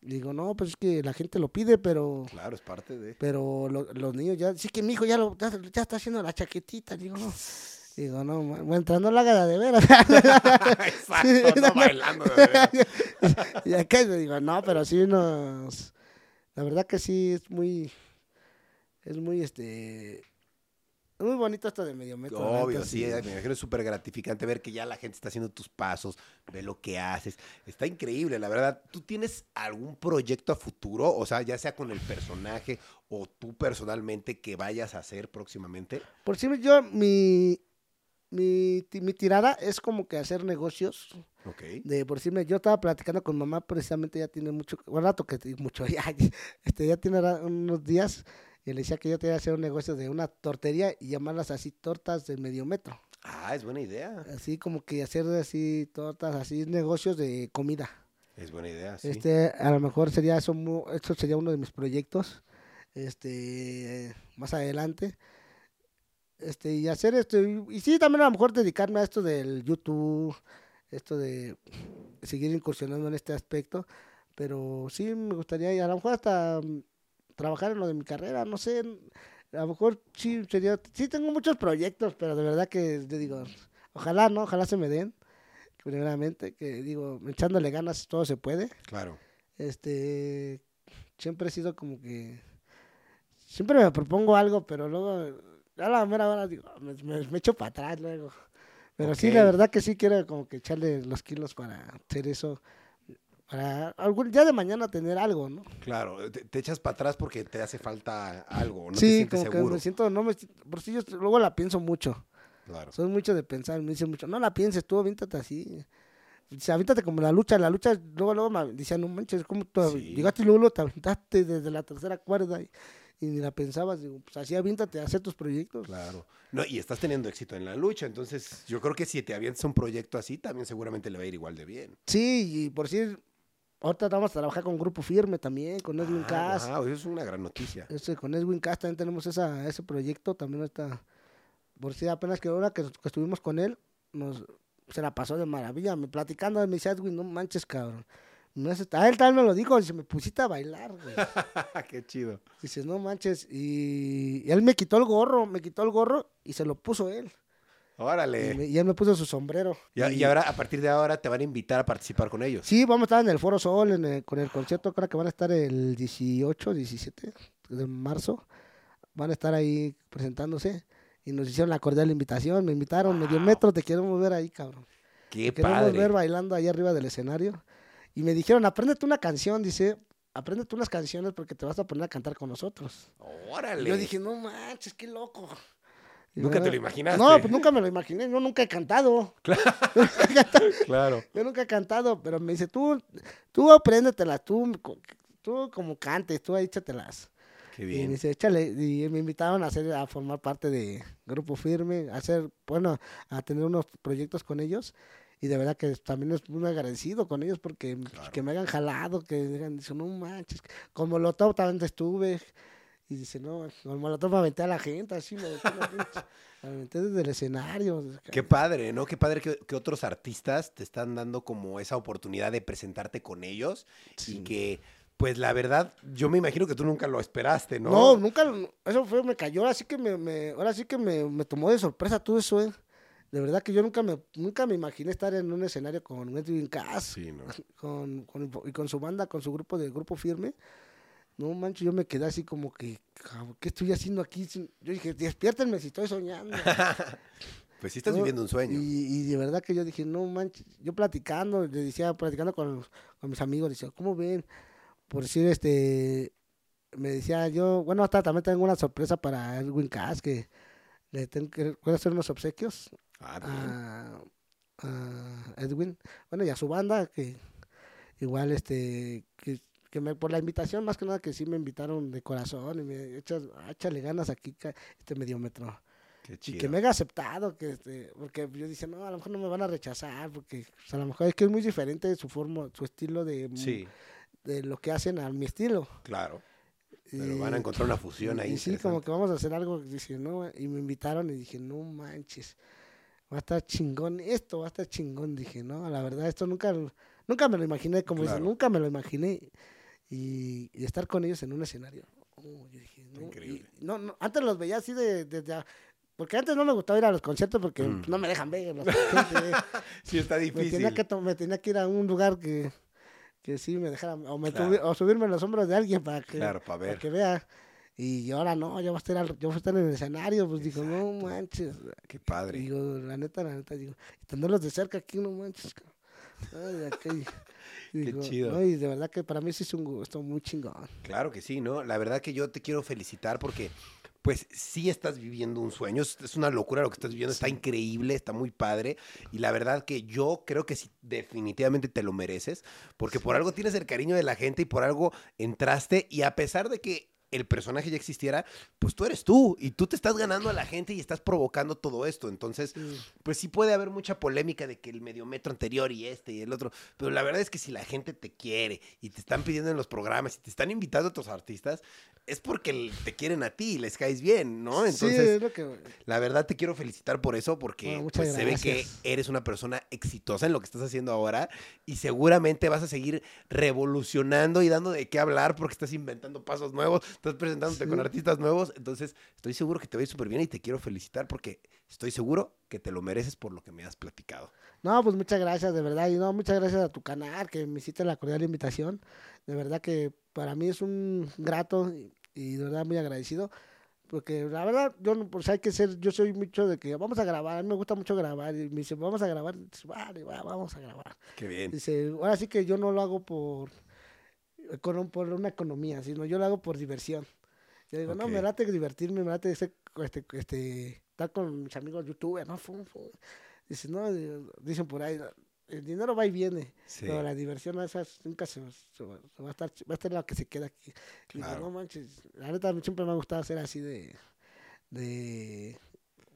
Digo, no, pues es que la gente lo pide, pero Claro, es parte de. pero lo- los niños ya, sí que mi hijo ya, lo, ya, ya está haciendo la chaquetita. Digo, no. Digo, no, mientras no la haga de veras. Exacto, no bailando. de verdad. y acá le digo, no, pero sí nos. La verdad que sí es muy. Es muy este. Es muy bonito esto de medio metro. Obvio, sí, me imagino es súper gratificante ver que ya la gente está haciendo tus pasos, ve lo que haces. Está increíble, la verdad. ¿Tú tienes algún proyecto a futuro? O sea, ya sea con el personaje o tú personalmente que vayas a hacer próximamente. Por si yo, mi. Mi, ti- mi tirada es como que hacer negocios. Ok. De por decirme, yo estaba platicando con mamá, precisamente ya tiene mucho, un rato que mucho, ya, este, ya tiene unos días, y le decía que yo quería hacer un negocio de una tortería y llamarlas así tortas de medio metro. Ah, es buena idea. Así como que hacer así tortas, así negocios de comida. Es buena idea, sí. Este, a lo mejor sería eso, esto sería uno de mis proyectos, este, más adelante. Este, y hacer esto, y, y sí, también a lo mejor dedicarme a esto del YouTube, esto de seguir incursionando en este aspecto, pero sí me gustaría, y a lo mejor hasta trabajar en lo de mi carrera, no sé, a lo mejor sí sería, sí tengo muchos proyectos, pero de verdad que te digo, ojalá, ¿no? Ojalá se me den, primeramente, que digo, echándole ganas todo se puede Claro. este siempre he sido como que siempre me propongo algo pero luego a la mera hora digo me, me- me echo para atrás luego pero sí la verdad que sí quiero como que echarle los kilos para hacer eso para algún día de mañana tener algo no Claro, te, te echas para atrás porque te hace falta algo, no te sí sientes como que seguro. me siento no me si- por si yo luego la pienso mucho Claro. soy mucho de pensar me dicen mucho no la pienses tú avíntate así Dice, avíntate como la lucha, la lucha, luego, luego me decían, no manches, ¿cómo tú Sí. llegaste y luego, luego te aventaste desde la tercera cuerda y, y ni la pensabas? Digo, pues así avíntate a hacer tus proyectos. Claro. No, y estás teniendo éxito en la lucha, entonces yo creo que si te avientas un proyecto así, también seguramente le va a ir igual de bien. Sí, y por decir, ahorita vamos a trabajar con Grupo Firme también, con Edwin Ah, Cass. wow, eso es una gran noticia. Este, con Edwin Cass también tenemos esa, ese proyecto, también está, por si apenas que ahora que, que estuvimos con él, nos se la pasó de maravilla, me platicando, me dice Edwin, no manches, cabrón. No es, a él también me lo dijo, dice, me pusiste a bailar, güey. Qué chido. Dices, no manches. Y, y él me quitó el gorro, me quitó el gorro y se lo puso él. Y, Órale. me- y él me puso su sombrero. Y, y ahora, a partir de ahora, te van a invitar a participar con ellos. Sí, vamos a estar en el Foro Sol en el- con el concierto, creo que van a estar el 18, 17 de marzo. van a estar ahí presentándose. Y nos hicieron la cordial invitación, me invitaron, medio metro, te queremos ver ahí, cabrón. Qué Te queremos padre. ver bailando ahí arriba del escenario. Y me dijeron, apréndete una canción, dice, apréndete unas canciones porque te vas a poner a cantar con nosotros. Órale. Y yo dije, no manches, qué loco. Nunca te lo imaginaste. No, pues nunca me lo imaginé, yo nunca he cantado. Claro. Yo nunca he cantado, pero me dice, tú, tú apréndetelas, tú, tú como cantes, tú échatelas. Qué Y me bien. dice, échale, y me invitaron a hacer, a formar parte de Grupo Firme, a hacer, bueno, a tener unos proyectos con ellos. Y de verdad que también es muy agradecido con ellos porque Claro. que me hayan jalado, que digan, no manches, con Molotov también estuve. Y dice, no, con Molotov aventé a la gente, así me aventé, a la aventé desde el escenario. Qué padre, ¿no? Qué padre que, que otros artistas te están dando como esa oportunidad de presentarte con ellos y Sí. que, pues la verdad, yo me imagino que tú nunca lo esperaste, ¿no? No, nunca, eso fue, me cayó, así que me, me- ahora sí que me, me tomó de sorpresa todo eso, eh. De verdad que yo nunca me, nunca me imaginé estar en un escenario con Edwin Cass, Sí, ¿no? con, con- y con su banda, con su grupo de Grupo Firme. No manches, yo me quedé así como que, ¿qué estoy haciendo aquí? Yo dije, despiértenme si estoy soñando. Pues sí estás No, viviendo un sueño. Y, y de verdad que yo dije, no manches, yo platicando, le decía, platicando con, con mis amigos, decía, ¿cómo ven? Por decir, este, me decía yo, bueno, hasta también tengo una sorpresa para Edwin Cass, que le tengo que, hacer unos obsequios Ah, a, a Edwin, bueno, y a su banda, que igual, este, que, que me, por la invitación, más que nada que sí me invitaron de corazón, y me echas, échale ganas aquí, este mediómetro. Qué Y chido. que me haya aceptado, que este, porque yo dije, no, a lo mejor no me van a rechazar, porque pues, a lo mejor es que es muy diferente su forma, su estilo de, Sí, de lo que hacen a mi estilo. claro. Pero Y- van a encontrar una fusión y- ahí. Y sí, como que vamos a hacer algo, dije, no, y me invitaron y dije, no manches, va a estar chingón, esto va a estar chingón, dije, no, la verdad, esto nunca, nunca me lo imaginé, como Claro. nunca me lo imaginé, y, y estar con ellos en un escenario. Oh, yo dije, no, y- Increíble. no, no, antes los veía así de, a- porque antes no me gustaba ir a los conciertos porque Mm. no me dejan ver. los gente. Sí, está me, difícil. tenía que, me tenía que ir a un lugar que, que sí me dejara, o, me Claro. tuvi- o subirme en los hombros de alguien para que, Claro, para que vea. Y ahora no, yo voy a estar, al- yo voy a estar en el escenario, pues digo, no Exacto. manches. Qué padre. Digo, la neta, la neta, digo, tenerlos de cerca aquí, no manches. cabrón. Ay. Digo, chido. no, y de verdad que para mí sí es un gusto muy chingón. Claro que sí, ¿no? La verdad que yo te quiero felicitar porque, pues, sí estás viviendo un sueño. Es, es una locura lo que estás viviendo. Está increíble, está muy padre. Y la verdad que yo creo que sí, definitivamente te lo mereces. Porque por algo tienes el cariño de la gente y por algo entraste. Y a pesar de que el personaje ya existiera, pues tú eres tú. Y tú te estás ganando a la gente y estás provocando todo esto. Entonces, pues sí puede haber mucha polémica de que el mediometro anterior y este y el otro, pero la verdad es que si la gente te quiere y te están pidiendo en los programas y te están invitando a otros artistas, es porque te quieren a ti y les caes bien, ¿no? sí, Entonces, es lo que... la verdad te quiero felicitar por eso, porque Bueno, pues, se ve que eres una persona exitosa en lo que estás haciendo ahora y seguramente vas a seguir revolucionando y dando de qué hablar porque estás inventando pasos nuevos, estás presentándote Sí. con artistas nuevos, entonces estoy seguro que te va a ir súper bien y te quiero felicitar porque estoy seguro que te lo mereces por lo que me has platicado. No, pues muchas gracias, de verdad. Y no, muchas gracias a tu canal que me hiciste la cordial invitación. De verdad que para mí es un grato y, y de verdad muy agradecido. Porque la verdad, yo no, pues hay que ser, yo soy mucho de que vamos a grabar, a mí me gusta mucho grabar. Y me dice, vamos a grabar, dice, vale, va, vamos a grabar. Qué bien. Dice, ahora sí que yo no lo hago por, econo- por una economía, sino yo lo hago por diversión. Yo digo, no, me late divertirme, me late ser, este, este, estar con mis amigos youtubers, ¿no? Fum, fum. Dice, no, dicen por ahí, el dinero va y viene, Sí. pero la diversión esas nunca se, se va se va a estar, va a estar la que se queda aquí. Digo, Claro. no manches, la neta siempre me ha gustado ser así de, de,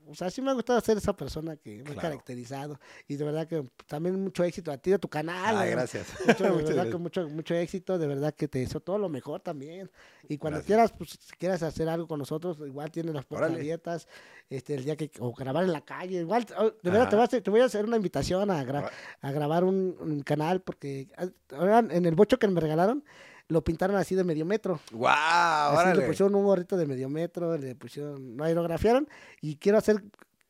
o sea, sí me ha gustado ser esa persona que me Claro. ha caracterizado. Y de verdad que también mucho éxito a ti, a tu canal. Ah, eh, gracias. mucho, de verdad que mucho, mucho éxito, de verdad que te deseo todo lo mejor también. Y cuando Gracias. quieras, pues si quieras hacer algo con nosotros, igual tienes las puertas abiertas, este, el día que, o grabar en la calle, igual, oh, de verdad te voy, a hacer, te voy a hacer una invitación a, gra- a grabar un, un canal, porque ah, ahora en el bocho que me regalaron, lo pintaron así de medio metro. ¡Guau! Así le pusieron un gorrito de medio metro, le pusieron, lo aerografiaron, y quiero hacer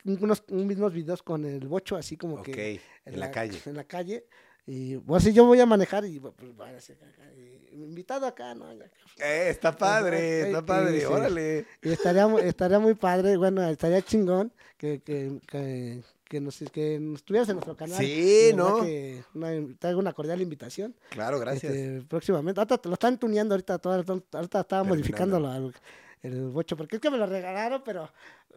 unos, unos videos con el bocho, así como que en la calle. En la calle. Y pues sí, yo voy a manejar y pues y invitado acá, ¿no? Ya. Eh, está padre, está padre, y órale. Y estaría, estaría muy padre, bueno, estaría chingón que, que, que, que nos, que nos tuvieras en nuestro canal. Sí, ¿no? Que una- te hago una cordial invitación. Claro, gracias. Este, próximamente. Ahorita te lo están tuneando ahorita, todo, ahorita estaba modificando al- el bocho, porque es que me lo regalaron, pero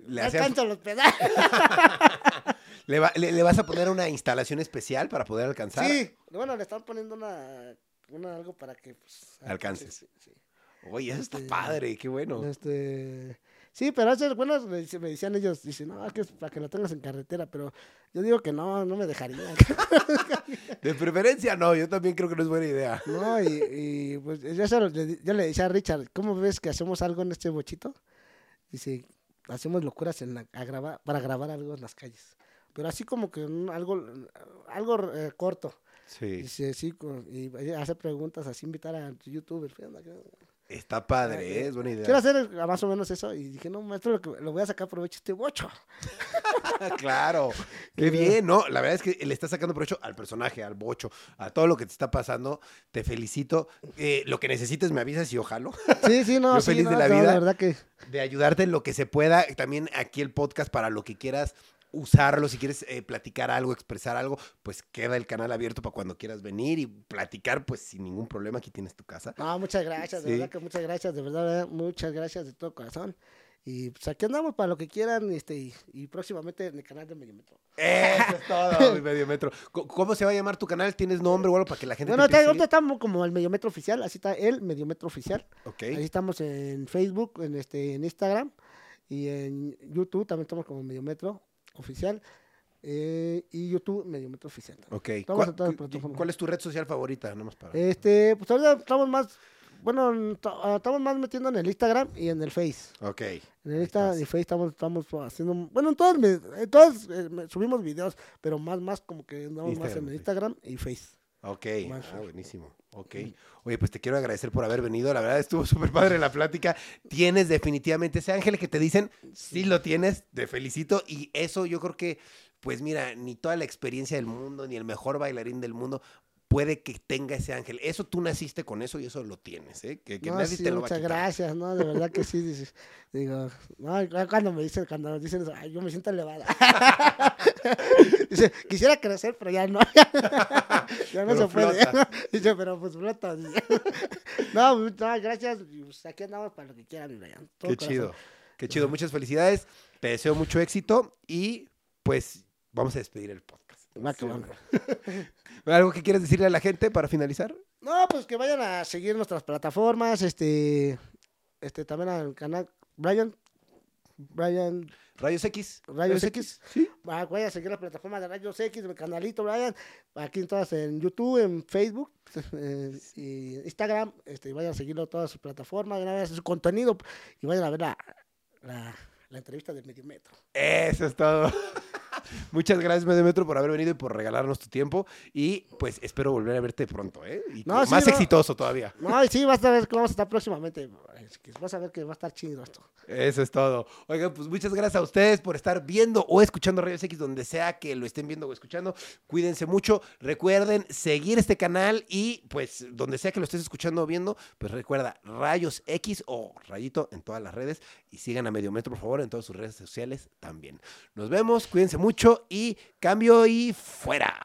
Le no hacías- alcanzo los pedales. ¿Le, va- le- le vas a poner una instalación especial para poder alcanzar? Sí, bueno, le están poniendo una, una algo para que pues, Alcances. Sí, sí. Oye, eso está Este, padre, qué bueno. Este, sí, pero es bueno, me, dice- me decían ellos, dicen, no, que es para que lo tengas en carretera, pero yo digo que no, no me dejaría. De preferencia, no, yo también creo que no es buena idea. no, y, y, pues yo, se lo- le, di- yo le decía a Richard, ¿cómo ves que hacemos algo en este bochito? Dice, hacemos locuras en la, a grabar, para grabar algo en las calles. Pero así como que un- algo, algo eh, corto. Sí. Dice, sí, y hacer preguntas, así invitar a youtubers. Está padre, ¿eh? es buena Quiero idea. hacer eh, más o menos eso. Y dije, no, maestro, lo, que- lo voy a sacar provecho este bocho. claro, qué bien, ¿no? La verdad es que le estás sacando provecho al personaje, al bocho, a todo lo que te está pasando. Te felicito. Eh, lo que necesites me avisas y ojalá Sí, sí, no, Yo sí, feliz no, de la no, vida. verdad que de ayudarte en lo que se pueda. También aquí el podcast para lo que quieras usarlo, si quieres eh, platicar algo, expresar algo, pues queda el canal abierto para cuando quieras venir y platicar, pues sin ningún problema, aquí tienes tu casa. No, muchas gracias, de Sí. verdad que muchas gracias, de verdad, verdad, muchas gracias de todo corazón. Y pues aquí andamos para lo que quieran, este, y, y próximamente en el canal de Medimetro. Eso es todo, mi medio metro. Co- ¿Cómo se va a llamar tu canal? ¿Tienes nombre o algo para que la gente Bueno, te ahorita, estamos como el Mediometro Oficial, así está el Mediometro Oficial. seguir? Ahí Ok, estamos en Facebook, en este, en Instagram y en YouTube también estamos como Mediometro Oficial. eh, y YouTube Mediometro Oficial. ok. Estamos ¿Cuál, en todas las cu- plataformas. cuál es tu red social favorita? Nomás para... Este, pues ahorita estamos más, bueno, ah, estamos más metiendo en el Instagram y en el Face. Ok. En el Ahí Insta estás. y Face estamos, estamos haciendo, bueno, en todas, en todas eh, subimos videos, pero más, más como que andamos más Instagram, en el. Instagram y Face. Ok, ah, buenísimo. Ok. Oye, pues te quiero agradecer por haber venido. La verdad estuvo súper padre la plática. Tienes definitivamente ese ángel que te dicen, sí lo tienes, te felicito. Y eso yo creo que, pues mira, ni toda la experiencia del mundo, ni el mejor bailarín del mundo puede que tenga ese ángel. Eso tú naciste con eso y eso lo tienes, ¿eh? Que, que no, nadie sí, te lo va a muchas quitar. gracias, no, de verdad que sí, dices, digo, no, cuando me dicen, cuando nos dicen, eso, ay, yo me siento elevada. Dice, quisiera crecer, pero ya no, ya no Pero se puede. Dice, pero pues flota. dice. No, pues, no, gracias, y, pues, aquí andamos para lo que quieran, todo Qué corazón. chido. Qué chido. Muchas felicidades. Te deseo mucho éxito y pues vamos a despedir el podcast. Va va. ¿Algo que quieres decirle a la gente para finalizar? No, pues que vayan a seguir nuestras plataformas, este, este, también al canal Brian, Brian Rayos X. Rayos X. Sí. Va- Vayan a seguir la plataforma de Rayos X, mi canalito Brian, aquí en todas, en YouTube, en Facebook, eh, y Instagram, este, vayan a seguirlo todas sus plataformas, vayan a ver su contenido y vayan a ver la, la, la entrevista del Medio Metro. Eso es todo. Muchas gracias, Medio Metro, por haber venido y por regalarnos tu tiempo. Y pues espero volver a verte pronto, ¿eh? Y No, con- sí, más no. exitoso todavía. No, y sí, vas a ver que vamos a estar próximamente, vas a ver que va a estar chido esto. Eso es todo. Oigan, pues muchas gracias a ustedes por estar viendo o escuchando Rayos X, donde sea que lo estén viendo o escuchando. Cuídense mucho. Recuerden seguir este canal y pues donde sea que lo estés escuchando o viendo, pues recuerda Rayos X o Rayito en todas las redes y sigan a Medio Metro, por favor, en todas sus redes sociales también. Nos vemos, cuídense mucho y cambio y fuera.